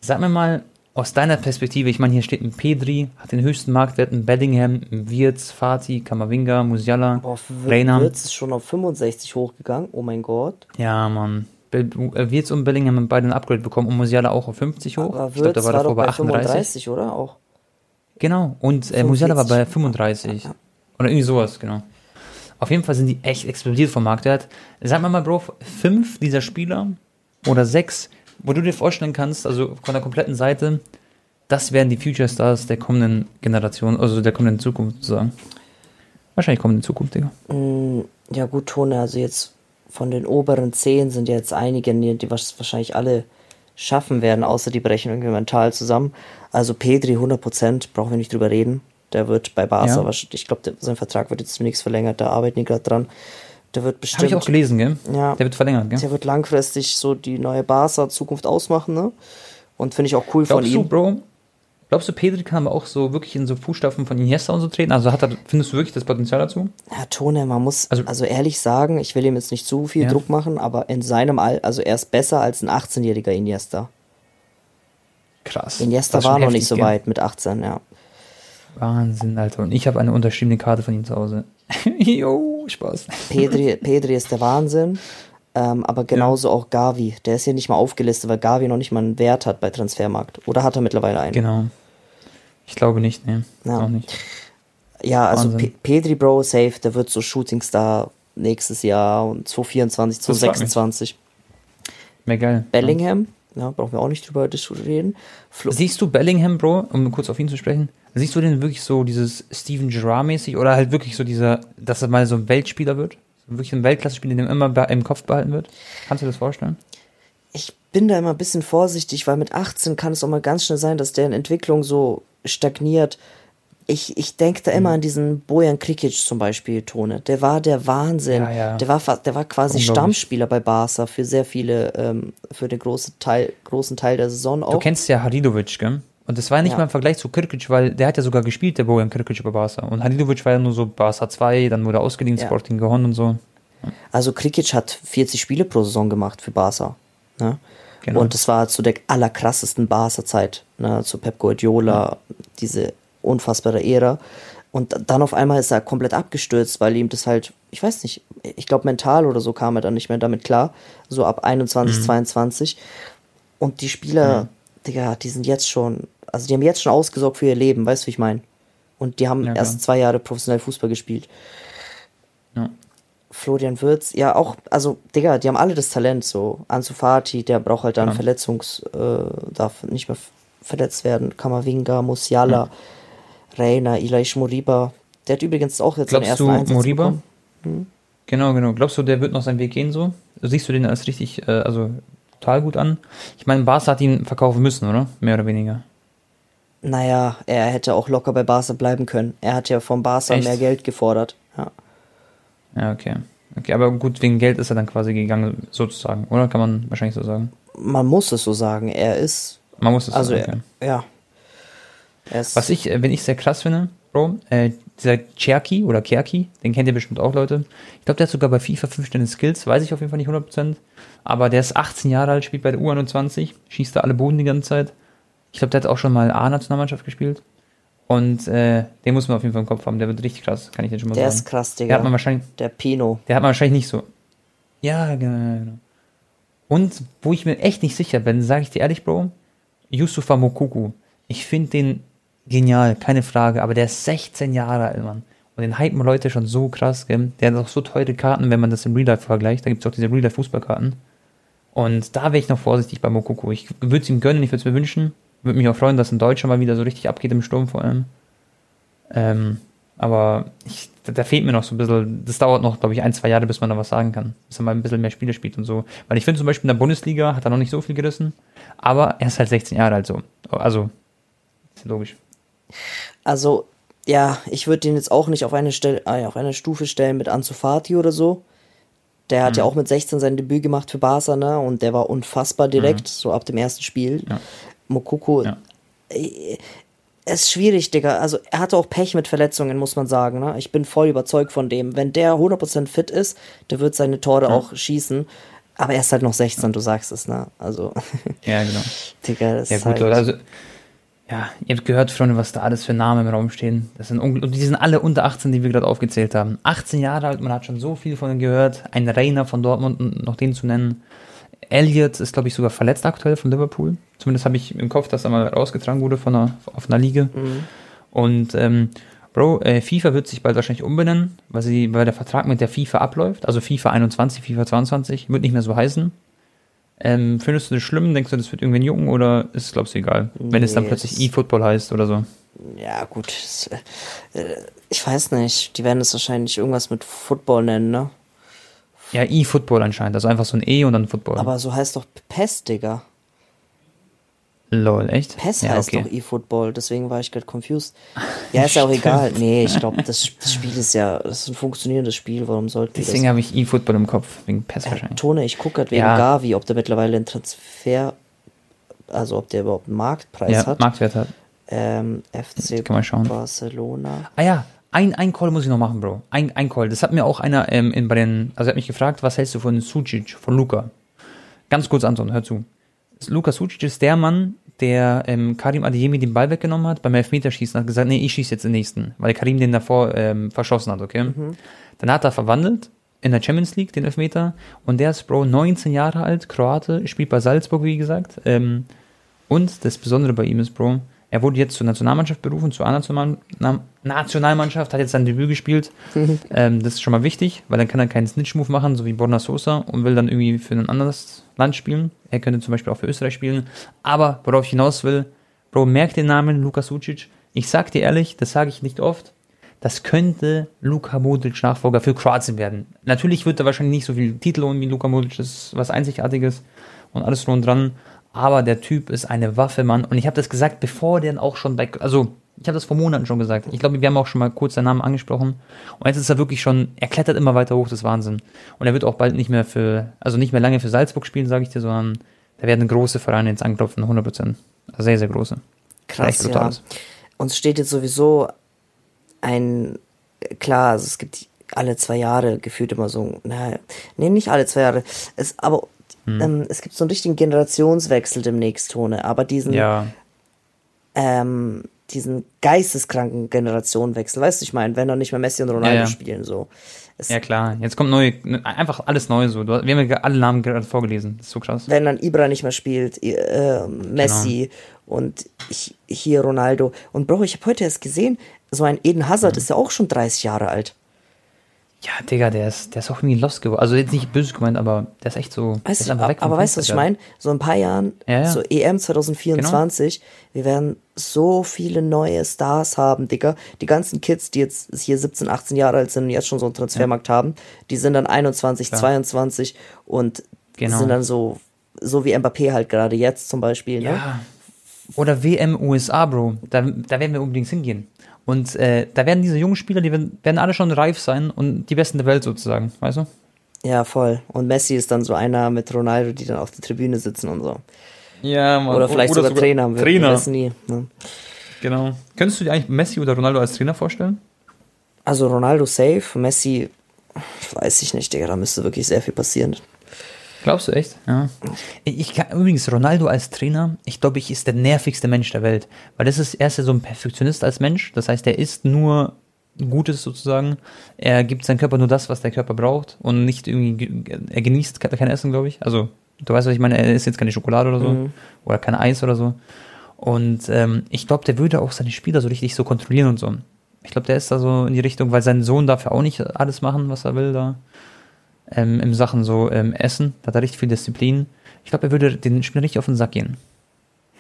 Sag mir mal, aus deiner Perspektive, ich meine, hier steht ein Pedri, hat den höchsten Marktwert in Bellingham, Wirtz, Fati, Kamavinga, Musiala, Boah, Reina. Wirtz ist schon auf 65 hochgegangen, oh mein Gott. Ja, Mann. Äh, Wirtz und Bellingham haben beide ein Upgrade bekommen und Musiala auch auf 50 hoch. Aber Wirtz ich glaube, der war, war davor bei 38. 35, oder? Auch. Genau, und äh, Musiala war bei 35. Ja. Oder irgendwie sowas, genau. Auf jeden Fall sind die echt explodiert vom Marktwert. Sag mal mal, Bro, fünf dieser Spieler oder sechs wo du dir vorstellen kannst, also von der kompletten Seite, das wären die Future Stars der kommenden Generation, also der kommenden Zukunft sozusagen. Wahrscheinlich kommende Zukunft, Digga. Mm, ja, gut, Tone, also jetzt von den oberen zehn sind jetzt einige, die wahrscheinlich alle schaffen werden, außer die brechen irgendwie mental zusammen. Also Pedri 100%, brauchen wir nicht drüber reden. Der wird bei Barca, ja. ich glaube, sein Vertrag wird jetzt zunächst verlängert, da arbeiten die gerade dran. Der wird bestimmt. Habe ich auch gelesen, gell? Ja. Der wird verlängert, gell? Der wird langfristig so die neue Barca-Zukunft ausmachen, ne? Und finde ich auch cool Glaubst von du, ihm. Bro, glaubst du, Pedri kann aber auch so wirklich in so Fußstapfen von Iniesta und so treten? Also hat er, findest du wirklich das Potenzial dazu? Ja, Tone, man muss also, Also- ehrlich sagen, ich will ihm jetzt nicht zu viel Ja. Druck machen, aber in seinem All, also er ist besser als ein 18-jähriger Iniesta. Krass. Iniesta war noch nicht so gell? weit mit 18, ja. Wahnsinn, Alter. Und ich habe eine unterschriebene Karte von ihm zu Hause. jo, Spaß. Pedri, Pedri ist der Wahnsinn, ähm, aber genauso auch Gavi. Der ist hier nicht mal aufgelistet, weil Gavi noch nicht mal einen Wert hat bei Transfermarkt. Oder hat er mittlerweile einen? Genau. Ich glaube nicht, ne. Ja. Auch nicht. Ja, also Pedri, Bro, safe, der wird so Shootingstar nächstes Jahr und 2024, Das freut mich. 2026. Wäre geil. Bellingham, ja, brauchen wir auch nicht drüber reden. Flo Siehst du Bellingham, Bro, um kurz auf ihn zu sprechen, siehst du den wirklich so dieses Steven Gerrard-mäßig oder halt wirklich so dieser, dass er mal so ein Weltspieler wird? Wirklich ein Weltklasse-Spieler, den immer im Kopf behalten wird? Kannst du dir das vorstellen? ich bin da immer ein bisschen vorsichtig, weil mit 18 kann es auch mal ganz schnell sein, dass der in Entwicklung so stagniert. Ich, ich denke da Mhm. immer an diesen Bojan Krikic zum Beispiel, Tone. Der war der Wahnsinn. Ja, ja. Der, war, der war quasi. Stammspieler bei Barca für sehr viele, ähm, für den großen Teil, großen Teil der Saison Du auch. kennst ja Halilovic, gell? Und das war nicht Ja. mal im Vergleich zu Kirkic, weil der hat ja sogar gespielt, der Bojan Kirkic bei Barca. Und Halilovic war ja nur so Barca 2, dann wurde er ausgeliehen, Ja. Sporting Gihon und so. Also Krikic hat 40 Spiele pro Saison gemacht für Barca. Ne? Genau. Und das war zu der allerkrassesten Barca-Zeit, ne? zu Pep Guardiola, diese unfassbare Ära. Und dann auf einmal ist er komplett abgestürzt, weil ihm das halt, ich weiß nicht, ich glaube mental oder so kam er dann nicht mehr damit klar, so ab 21, Mhm. 22. Und die Spieler, Digga, die sind jetzt schon, also die haben jetzt schon ausgesorgt für ihr Leben, weißt du, wie ich meine? Und die haben Ja, erst zwei Jahre professionell Fußball gespielt. Ja. Florian Würz, ja auch, also Digga, die haben alle das Talent so. Ansu Fati, der braucht halt dann Ja. Verletzungs, äh, darf nicht mehr verletzt werden. Kamavinga, Musiala, Reina, Ilaish Moriba. Der hat übrigens auch jetzt Glaubst seinen ersten du, Einsatz Moriba? bekommen. Genau, genau. Glaubst du, der wird noch seinen Weg gehen so? Siehst du den als richtig, äh, also total gut an? Ich meine, Barca hat ihn verkaufen müssen, oder? Mehr oder weniger. Naja, er hätte auch locker bei Barca bleiben können. Er hat ja vom Barca Echt? mehr Geld gefordert. Ja. Ja, okay. Okay, aber gut, wegen Geld ist er dann quasi gegangen, sozusagen, oder? Kann man wahrscheinlich so sagen. Man muss es so sagen. Er ist, Man muss es also, sagen. Okay. er, ja. Ist, Was ich, äh, wenn ich sehr krass finde, Bro, äh, dieser Cherky oder Kerky, den kennt ihr bestimmt auch, Leute. Ich glaube, der hat sogar bei FIFA 5 Sterne Skills, weiß ich auf jeden Fall nicht 100%. Aber der ist 18 Jahre alt, spielt bei der U21, schießt da alle Boden die ganze Zeit. Ich glaube, der hat auch schon mal A-Nationalmannschaft gespielt. Und äh, den muss man auf jeden Fall im Kopf haben, der wird richtig krass, kann ich dir schon mal der sagen. ist krass, der hat man Digga. wahrscheinlich, Der Pino. der hat man wahrscheinlich nicht so. Ja, genau, genau. Und wo ich mir echt nicht sicher bin, sage ich dir ehrlich, Bro, Yusufa Mokuku. Ich finde den genial, keine Frage, aber der ist 16 Jahre alt, Mann. Und den hypen Leute schon so krass, gell? Der hat auch so teure Karten, wenn man das im Real Life vergleicht. Da gibt es auch diese Real Life Fußballkarten. Und da wäre ich noch vorsichtig bei Mokuku. Ich würde es ihm gönnen, ich würde es mir wünschen. Würde mich auch freuen, dass ein Deutscher mal wieder so richtig abgeht im Sturm vor allem. Ähm, aber ich, da, da fehlt mir noch so ein bisschen, das dauert noch, glaube ich, ein, zwei Jahre, bis man da was sagen kann. Bis er mal ein bisschen mehr Spiele spielt und so. Weil ich finde zum Beispiel in der Bundesliga hat er noch nicht so viel gerissen, aber er ist halt 16 Jahre alt so. Also, ist logisch. Also, ja, ich würde den jetzt auch nicht auf eine Stelle, äh, auf eine Stufe stellen mit Ansu Fati oder so. Der hat ja auch mit 16 sein Debüt gemacht für Barca, ne? Und der war unfassbar direkt, so ab dem ersten Spiel. Ja. Mokoko, Ja. äh, es ist schwierig, Digga. Also, er hatte auch Pech mit Verletzungen, muss man sagen, ne? Ich bin voll überzeugt von dem. Wenn der 100% fit ist, der wird seine Tore auch schießen. Aber er ist halt noch 16, du sagst es, ne? Also, Ja, genau. Digga, das Ja, ist gut, halt... Also, ja, ihr habt gehört, Freunde, was da alles für Namen im Raum stehen. Das sind und die sind alle unter 18, die wir gerade aufgezählt haben. 18 Jahre alt, man hat schon so viel von ihnen gehört. Ein Rainer von Dortmund, um noch den zu nennen. Elliot ist, glaube ich, sogar verletzt aktuell von Liverpool. Zumindest habe ich im Kopf, dass er mal rausgetragen wurde von einer, auf einer Liga. Und ähm, Bro, äh, FIFA wird sich bald wahrscheinlich umbenennen, weil, sie, weil der Vertrag mit der FIFA abläuft. Also FIFA 21, FIFA 22 wird nicht mehr so heißen. Ähm, findest du das schlimm? Denkst du, das wird irgendwen jucken oder ist es, glaubst du, egal? Wenn es dann plötzlich E-Football heißt oder so. Ja, gut. äh, Ich weiß nicht. Die werden es wahrscheinlich irgendwas mit Football nennen, ne? Ja, E-Football anscheinend. Also einfach so ein E und dann Football. Aber so heißt doch PES, Digga. Lol, echt? PES ja, heißt doch E-Football, deswegen war ich gerade confused. Ja, ist ja auch egal. Nee, ich glaube, das, das Spiel ist ja, das ist ein funktionierendes Spiel, warum sollten die Deswegen habe ich E-Football im Kopf, wegen PES das? Äh, wahrscheinlich. Tone, ich gucke gerade wegen Ja. Gavi, ob der mittlerweile ein Transfer also ob der überhaupt einen Marktpreis ja, hat. Marktwert hat. Ähm, FC Kann man schauen. Barcelona. Ah ja, ein, ein Call muss ich noch machen, Bro. Ein, ein Call. Das hat mir auch einer ähm, in, bei den, also er hat mich gefragt, was hältst du von Sucic, von Luca? Ganz kurz, Anton, hör zu. Luka Sucic ist der Mann, der ähm, Karim Adeyemi den Ball weggenommen hat beim Elfmeterschießen, hat gesagt, nee, ich schieße jetzt den nächsten, weil Karim den davor ähm, verschossen hat, okay? Mhm. Dann hat er verwandelt in der Champions League, den Elfmeter, und der ist, Bro, 19 Jahre alt, Kroate, spielt bei Salzburg, wie gesagt, ähm, und das Besondere bei ihm ist, Bro, er wurde jetzt zur Nationalmannschaft berufen, zur A-Nationalmannschaft, hat jetzt sein Debüt gespielt. ähm, das ist schon mal wichtig, weil dann kann er keinen Snitch-Move machen, so wie Borna Sosa, und will dann irgendwie für ein anderes Land spielen. Er könnte zum Beispiel auch für Österreich spielen. Aber worauf ich hinaus will, Bro, merk den Namen Luka Sucic. Ich sag dir ehrlich, das sage ich nicht oft. Das könnte Luka Modric Nachfolger für Kroatien werden. Natürlich wird er wahrscheinlich nicht so viel Titel holen wie Luka Modric, das ist was Einzigartiges und alles drum und dran aber der Typ ist eine Waffe, Mann. Und ich habe das gesagt, bevor der auch schon bei, also ich habe das vor Monaten schon gesagt. Ich glaube, wir haben auch schon mal kurz seinen Namen angesprochen. Und jetzt ist er wirklich schon, er klettert immer weiter hoch, das ist Wahnsinn. Und er wird auch bald nicht mehr für, also nicht mehr lange für Salzburg spielen, sage ich dir, sondern da werden große Vereine jetzt anklopfen, 100 Prozent. Also sehr, sehr große. Krass, ja. Uns steht jetzt sowieso ein, klar, also es gibt alle zwei Jahre gefühlt immer so, naja, nee, nicht alle zwei Jahre, es, aber hm. Ähm, es gibt so einen richtigen Generationswechsel demnächst, Tone, aber diesen, ja. ähm, diesen geisteskranken Generationenwechsel, weißt du, ich meine, wenn dann nicht mehr Messi und Ronaldo ja, ja. spielen, so. Es ja, klar, jetzt kommt neu, einfach alles neu so. Wir haben ja alle Namen gerade vorgelesen, das ist so krass. Wenn dann Ibra nicht mehr spielt, äh, Messi genau. und ich, hier Ronaldo. Und Bro, ich habe heute erst gesehen, so ein Eden Hazard mhm. ist ja auch schon 30 Jahre alt. Ja, Digga, der ist, der ist auch irgendwie lost geworden. Also jetzt nicht böse gemeint, aber der ist echt so. Weißt du, aber weißt du, was ich meine? So ein paar Jahren, ja, ja. so EM 2024, genau. wir werden so viele neue Stars haben, Digga. Die ganzen Kids, die jetzt hier 17, 18 Jahre alt sind und jetzt schon so einen Transfermarkt ja. haben, die sind dann 21, Klar. 22 und genau. sind dann so, so wie Mbappé halt gerade jetzt zum Beispiel. Ne? Ja. Oder WM USA, Bro. Da, da werden wir unbedingt hingehen. Und äh, da werden diese jungen Spieler, die werden, werden alle schon reif sein und die Besten der Welt sozusagen, weißt du? Ja, voll. Und Messi ist dann so einer mit Ronaldo, die dann auf der Tribüne sitzen und so. Ja, Mann. Oder vielleicht oder sogar, sogar Trainer. Trainer. Wir wissen nie. Ne? Genau. Könntest du dir eigentlich Messi oder Ronaldo als Trainer vorstellen? Also Ronaldo safe, Messi weiß ich nicht, Digga, da müsste wirklich sehr viel passieren. Glaubst du echt? Ja. Ich kann, übrigens, Ronaldo als Trainer, ich glaube, ich ist der nervigste Mensch der Welt. Weil das ist, er ist ja so ein Perfektionist als Mensch. Das heißt, er isst nur Gutes sozusagen. Er gibt seinem Körper nur das, was der Körper braucht. Und nicht irgendwie, er genießt kein Essen, glaube ich. Also, du weißt, was ich meine, er isst jetzt keine Schokolade oder so. Mhm. Oder kein Eis oder so. Und ähm, ich glaube, der würde auch seine Spieler so richtig so kontrollieren und so. Ich glaube, der ist da so in die Richtung, weil sein Sohn darf ja auch nicht alles machen, was er will da ähm, in Sachen so ähm, Essen. Da hat er richtig viel Disziplin. Ich glaube, er würde den Spieler richtig auf den Sack gehen.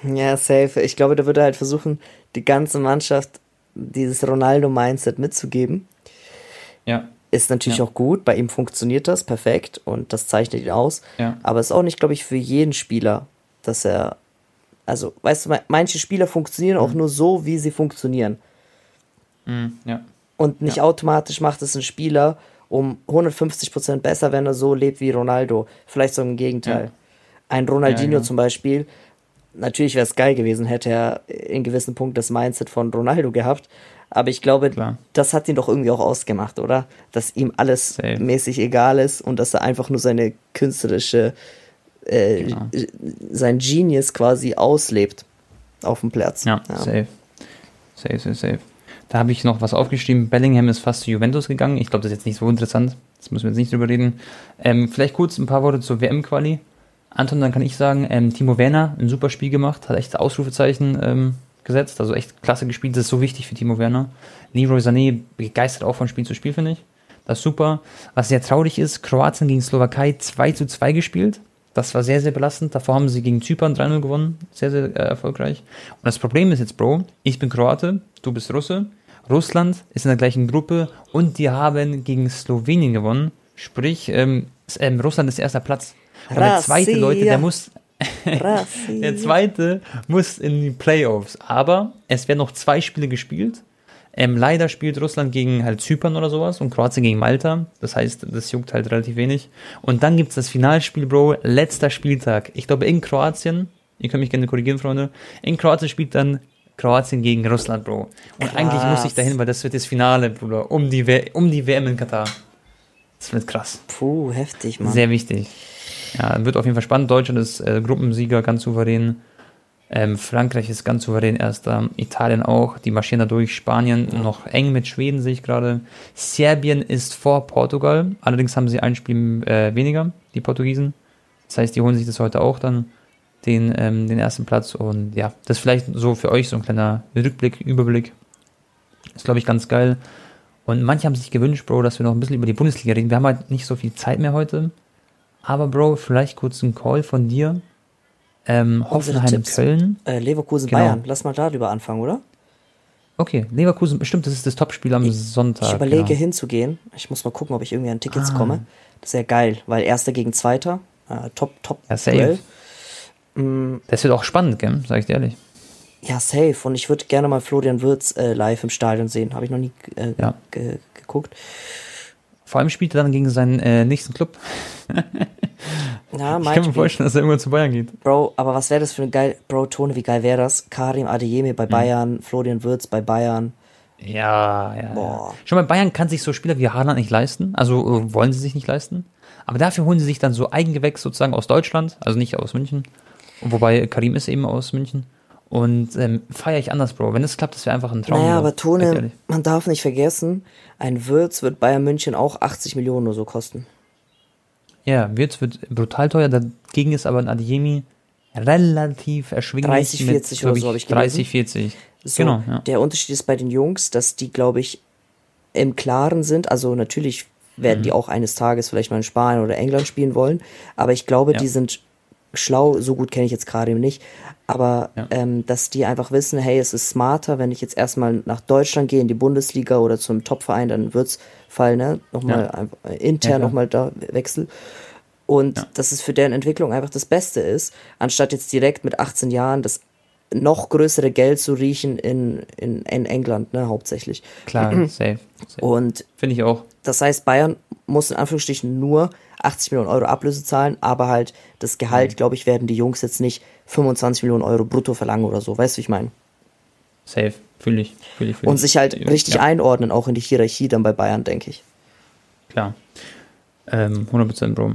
Ja, safe. Ich glaube, der würde halt versuchen, die ganze Mannschaft dieses Ronaldo-Mindset mitzugeben. Ja. Ist natürlich ja. auch gut, bei ihm funktioniert das perfekt und das zeichnet ihn aus. Ja. Aber es ist auch nicht, glaube ich, für jeden Spieler, dass er. Also, weißt du, manche Spieler funktionieren mhm. auch nur so, wie sie funktionieren. Mhm, ja. Und nicht ja. automatisch macht es ein Spieler, um 150 Prozent besser, wenn er so lebt wie Ronaldo. Vielleicht so im Gegenteil. Ja. Ein Ronaldinho ja, ja. zum Beispiel, natürlich wäre es geil gewesen, hätte er in gewissen Punkten das Mindset von Ronaldo gehabt. Aber ich glaube, Klar. das hat ihn doch irgendwie auch ausgemacht, oder? Dass ihm alles Safe. mäßig egal ist und dass er einfach nur seine künstlerische, äh, genau. sein Genius quasi auslebt auf dem Platz. Ja, ja. safe. Safe, safe, safe. Da habe ich noch was aufgeschrieben. Bellingham ist fast zu Juventus gegangen. Ich glaube, das ist jetzt nicht so interessant. Das müssen wir jetzt nicht drüber reden. Ähm, vielleicht kurz ein paar Worte zur WM-Quali. Anton, dann kann ich sagen, ähm, Timo Werner, ein super Spiel gemacht, hat echt Ausrufezeichen ähm, gesetzt, also echt klasse gespielt. Das ist so wichtig für Timo Werner. Leroy Sané begeistert auch von Spiel zu Spiel, finde ich. Das ist super. Was sehr traurig ist, Kroatien gegen Slowakei 2 zu 2 gespielt. Das war sehr, sehr belastend. Davor haben sie gegen Zypern 3-0 gewonnen. Sehr, sehr äh, erfolgreich. Und das Problem ist jetzt, Bro, ich bin Kroate, du bist Russe. Russland ist in der gleichen Gruppe und die haben gegen Slowenien gewonnen. Sprich, ähm, ähm, Russland ist erster Platz. Und der zweite, Leute, der muss. der zweite muss in die Playoffs. Aber es werden noch zwei Spiele gespielt. Ähm, leider spielt Russland gegen halt Zypern oder sowas und Kroatien gegen Malta. Das heißt, das juckt halt relativ wenig. Und dann gibt es das Finalspiel, Bro. Letzter Spieltag. Ich glaube in Kroatien Ihr könnt mich gerne korrigieren, Freunde. In Kroatien spielt dann Kroatien gegen Russland, Bro. Und krass. eigentlich muss ich dahin, weil das wird das Finale, Bruder, um die, w um die WM in Katar. Das wird krass. Puh, heftig, Mann. Sehr wichtig. Ja, wird auf jeden Fall spannend. Deutschland ist äh, Gruppensieger, ganz souverän. Ähm, Frankreich ist ganz souverän erster. Italien auch. Die marschieren da durch. Spanien noch eng mit Schweden, sehe ich gerade. Serbien ist vor Portugal. Allerdings haben sie ein Spiel äh, weniger, die Portugiesen. Das heißt, die holen sich das heute auch dann, den, ähm, den ersten Platz. Und ja, das ist vielleicht so für euch so ein kleiner Rückblick, Überblick. Ist, glaube ich, ganz geil. Und manche haben sich gewünscht, Bro, dass wir noch ein bisschen über die Bundesliga reden. Wir haben halt nicht so viel Zeit mehr heute. Aber Bro, vielleicht kurz ein Call von dir. Ähm, Hoffenheim, Köln. Äh, Leverkusen, genau. Bayern. Lass mal darüber anfangen, oder? Okay, Leverkusen, bestimmt, das ist das Topspiel am ich, Sonntag. Ich überlege genau. hinzugehen. Ich muss mal gucken, ob ich irgendwie an Tickets ah. komme. Das ist ja geil, weil Erster gegen Zweiter. Äh, top, top. Ja, safe. Mm. Das wird auch spannend, gell? Sag ich dir ehrlich. Ja, safe. Und ich würde gerne mal Florian Wirtz äh, live im Stadion sehen. Habe ich noch nie äh, ja. geguckt. Vor allem spielt er dann gegen seinen äh, nächsten Club. ja, ich kann mir vorstellen, dass er irgendwann zu Bayern geht. Bro, aber was wäre das für ein geil, Bro, Tone, wie geil wäre das? Karim Adeyemi bei mhm. Bayern, Florian Wirtz bei Bayern. Ja, ja, ja. Schon mal Bayern kann sich so Spieler wie Haaland nicht leisten. Also äh, wollen sie sich nicht leisten. Aber dafür holen sie sich dann so Eigengewächs sozusagen aus Deutschland, also nicht aus München. Wobei Karim ist eben aus München. Und ähm, feiere ich anders, Bro. Wenn es klappt, das wäre einfach ein Traum. Naja, aber Tone, man darf nicht vergessen, ein Würz wird Bayern München auch 80 Millionen oder so kosten. Ja, Würz wird brutal teuer. Dagegen ist aber ein Adiemi relativ erschwinglich. 30, 40 mit, oder so habe ich gelesen. 30, 40. So, genau. Ja. Der Unterschied ist bei den Jungs, dass die, glaube ich, im Klaren sind. Also natürlich werden mhm. die auch eines Tages vielleicht mal in Spanien oder England spielen wollen. Aber ich glaube, ja. die sind schlau, so gut kenne ich jetzt gerade nicht, aber ja. ähm, dass die einfach wissen, hey, es ist smarter, wenn ich jetzt erstmal nach Deutschland gehe, in die Bundesliga oder zum Topverein, dann wird's fallen, ne? Nochmal ja. Äh, intern ja, nochmal da wechsel. Und ja. dass es für deren Entwicklung einfach das Beste ist, anstatt jetzt direkt mit 18 Jahren das noch größere Geld zu riechen in, in, in England, ne, hauptsächlich. Klar, safe. safe. Und finde ich auch. Das heißt, Bayern muss in Anführungsstrichen nur 80 Millionen Euro Ablöse zahlen, aber halt das Gehalt, mhm. glaube ich, werden die Jungs jetzt nicht 25 Millionen Euro brutto verlangen oder so. Weißt du, wie ich meine? Safe, fühle ich, fühl ich, fühl Und sich halt richtig ja. einordnen, auch in die Hierarchie dann bei Bayern, denke ich. Klar. Ähm, 100% Bro.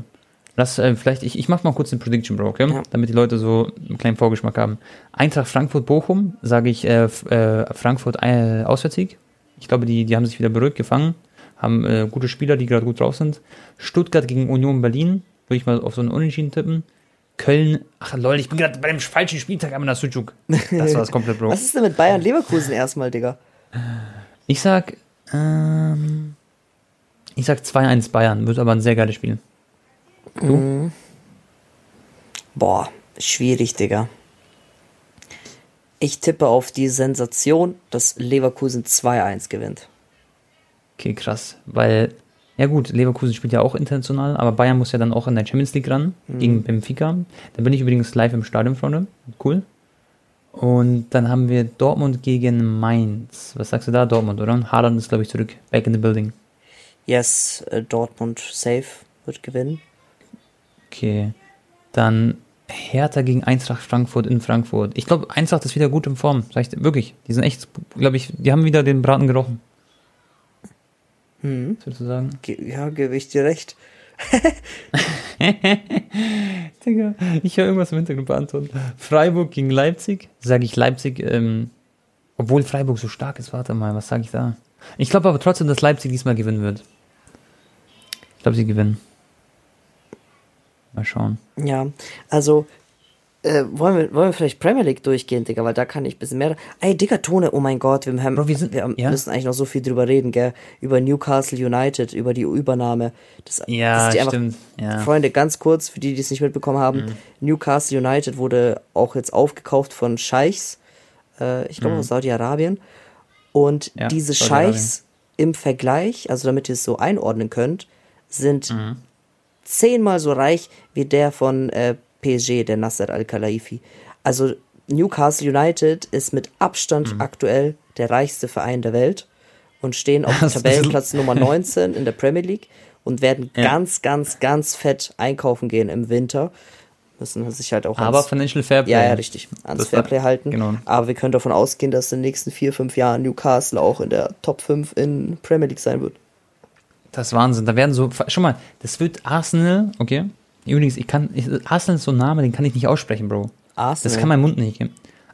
Lass, äh, vielleicht, ich, ich mach mal kurz eine Prediction, Bro, okay? Ja. Damit die Leute so einen kleinen Vorgeschmack haben. Eintracht Frankfurt-Bochum, sage ich äh, äh, Frankfurt äh, Auswärtssieg. Ich glaube, die, die haben sich wieder beruhigt gefangen haben äh, gute Spieler, die gerade gut drauf sind. Stuttgart gegen Union Berlin, würde ich mal auf so einen Unentschieden tippen. Köln, ach lol, ich bin gerade bei dem falschen Spieltag am Sujuk. Das war das komplett, Bro. Was ist denn mit Bayern Leverkusen erstmal, Digga? Ich sag, ähm, ich sag 2-1 Bayern, wird aber ein sehr geiles Spiel. Du? Mm. Boah, schwierig, Digga. Ich tippe auf die Sensation, dass Leverkusen 2-1 gewinnt. Okay, krass. Weil, ja gut, Leverkusen spielt ja auch international, aber Bayern muss ja dann auch in der Champions League ran, mhm. gegen Benfica. Da bin ich übrigens live im Stadion, Freunde. Cool. Und dann haben wir Dortmund gegen Mainz. Was sagst du da? Dortmund, oder? Haaland ist, glaube ich, zurück. Back in the building. Yes, uh, Dortmund safe wird gewinnen. Okay. Dann Hertha gegen Eintracht Frankfurt in Frankfurt. Ich glaube, Eintracht ist wieder gut in Form. Wirklich. Die sind echt, glaube ich, die haben wieder den Braten gerochen. Hm. Sozusagen. Ja, gebe ich dir recht. Digga, ich höre irgendwas im Hintergrund beantworten. Freiburg gegen Leipzig. Sage ich Leipzig, ähm, obwohl Freiburg so stark ist. Warte mal, was sage ich da? Ich glaube aber trotzdem, dass Leipzig diesmal gewinnen wird. Ich glaube, sie gewinnen. Mal schauen. Ja, also äh, wollen, wir, wollen wir vielleicht Premier League durchgehen, Digga, weil da kann ich ein bisschen mehr. Ey, Digga, Tone, oh mein Gott, wir, haben, Bro, wir, sind, wir ja? müssen eigentlich noch so viel drüber reden, gell? Über Newcastle United, über die Übernahme. Das, ja, das stimmt. Ja. Freunde, ganz kurz, für die, die es nicht mitbekommen haben: mhm. Newcastle United wurde auch jetzt aufgekauft von Scheichs, äh, ich glaube mhm. aus Saudi-Arabien. Und ja, diese Scheichs im Vergleich, also damit ihr es so einordnen könnt, sind mhm. zehnmal so reich wie der von äh, PSG, der Nasser Al-Khelaifi. Also Newcastle United ist mit Abstand mhm. aktuell der reichste Verein der Welt und stehen auf Tabellenplatz Nummer 19 in der Premier League und werden ja. ganz, ganz, ganz fett einkaufen gehen im Winter müssen sich halt auch Aber Financial Fairplay. Ja, ja, richtig. Ans das Fairplay halten. Genau. Aber wir können davon ausgehen, dass in den nächsten vier, fünf Jahren Newcastle auch in der Top 5 in Premier League sein wird. Das ist Wahnsinn. Da werden so, schon mal, das wird Arsenal, okay? Übrigens, ich kann, ich, Arsenal ist so ein Name, den kann ich nicht aussprechen, Bro. Arsenal? Das kann mein Mund nicht.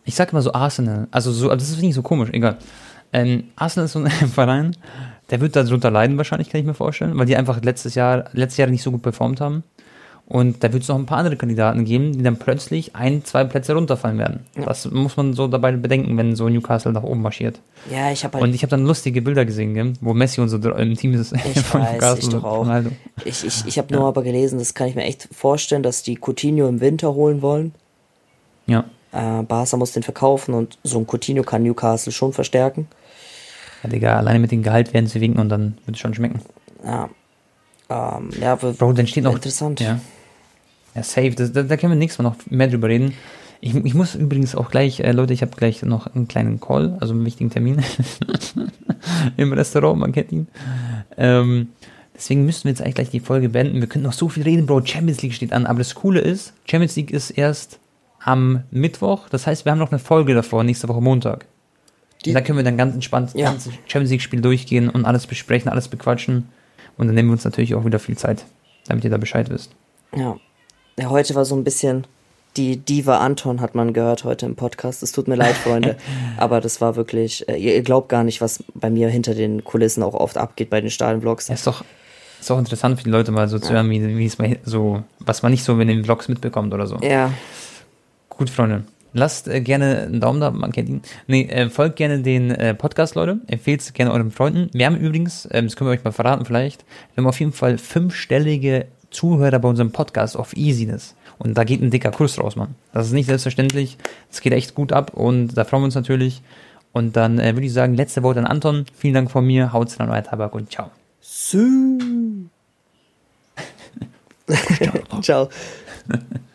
Ich sag immer so Arsenal. Also so, das ist nicht so komisch, egal. Ähm, Arsenal ist so ein Verein, der wird darunter leiden wahrscheinlich, kann ich mir vorstellen, weil die einfach letztes Jahr, letztes Jahr nicht so gut performt haben. Und da wird es noch ein paar andere Kandidaten geben, die dann plötzlich ein, zwei Plätze runterfallen werden. Ja. Das muss man so dabei bedenken, wenn so Newcastle nach oben marschiert. Ja, ich habe halt Und ich habe dann lustige Bilder gesehen, gell, wo Messi und so im Team ist. Ich von weiß, Newcastle ich doch auch. Ich, ich, ich habe ja. nur aber gelesen, das kann ich mir echt vorstellen, dass die Coutinho im Winter holen wollen. Ja. Äh, Barca muss den verkaufen und so ein Coutinho kann Newcastle schon verstärken. Ja, Digga, alleine mit dem Gehalt werden sie winken und dann wird es schon schmecken. Ja. Ähm, ja, Bro, dann steht noch. Interessant. Ja. Ja, safe. Das, da, da können wir nächstes Mal noch mehr drüber reden. Ich, ich muss übrigens auch gleich, äh, Leute, ich habe gleich noch einen kleinen Call, also einen wichtigen Termin im Restaurant, man kennt ihn. Ähm, deswegen müssten wir jetzt eigentlich gleich die Folge beenden. Wir können noch so viel reden, Bro. Champions League steht an. Aber das Coole ist, Champions League ist erst am Mittwoch. Das heißt, wir haben noch eine Folge davor, nächste Woche Montag. Da können wir dann ganz entspannt ja. das Champions League-Spiel durchgehen und alles besprechen, alles bequatschen. Und dann nehmen wir uns natürlich auch wieder viel Zeit, damit ihr da Bescheid wisst. Ja, ja, heute war so ein bisschen die Diva Anton hat man gehört heute im Podcast. Es tut mir leid, Freunde, aber das war wirklich, äh, ihr, glaubt gar nicht, was bei mir hinter den Kulissen auch oft abgeht bei den Stadionvlogs. Ja, ist doch ist auch interessant für die Leute mal so zu hören, wie, wie es mal so, was man nicht so in den Vlogs mitbekommt oder so. Ja. Gut, Freunde. Lasst äh, gerne einen Daumen da, man kennt ihn. Nee, äh, folgt gerne den äh, Podcast, Leute. Empfehlt es gerne euren Freunden. Wir haben übrigens, ähm, das können wir euch mal verraten vielleicht, wir haben auf jeden Fall fünfstellige Zuhörer bei unserem Podcast auf Easiness. Und da geht ein dicker Kurs raus, Mann. Das ist nicht selbstverständlich. Es geht echt gut ab und da freuen wir uns natürlich. Und dann äh, würde ich sagen, letzte Worte an Anton. Vielen Dank von mir. Haut's rein, euer Tabak und ciao. ciao. ciao.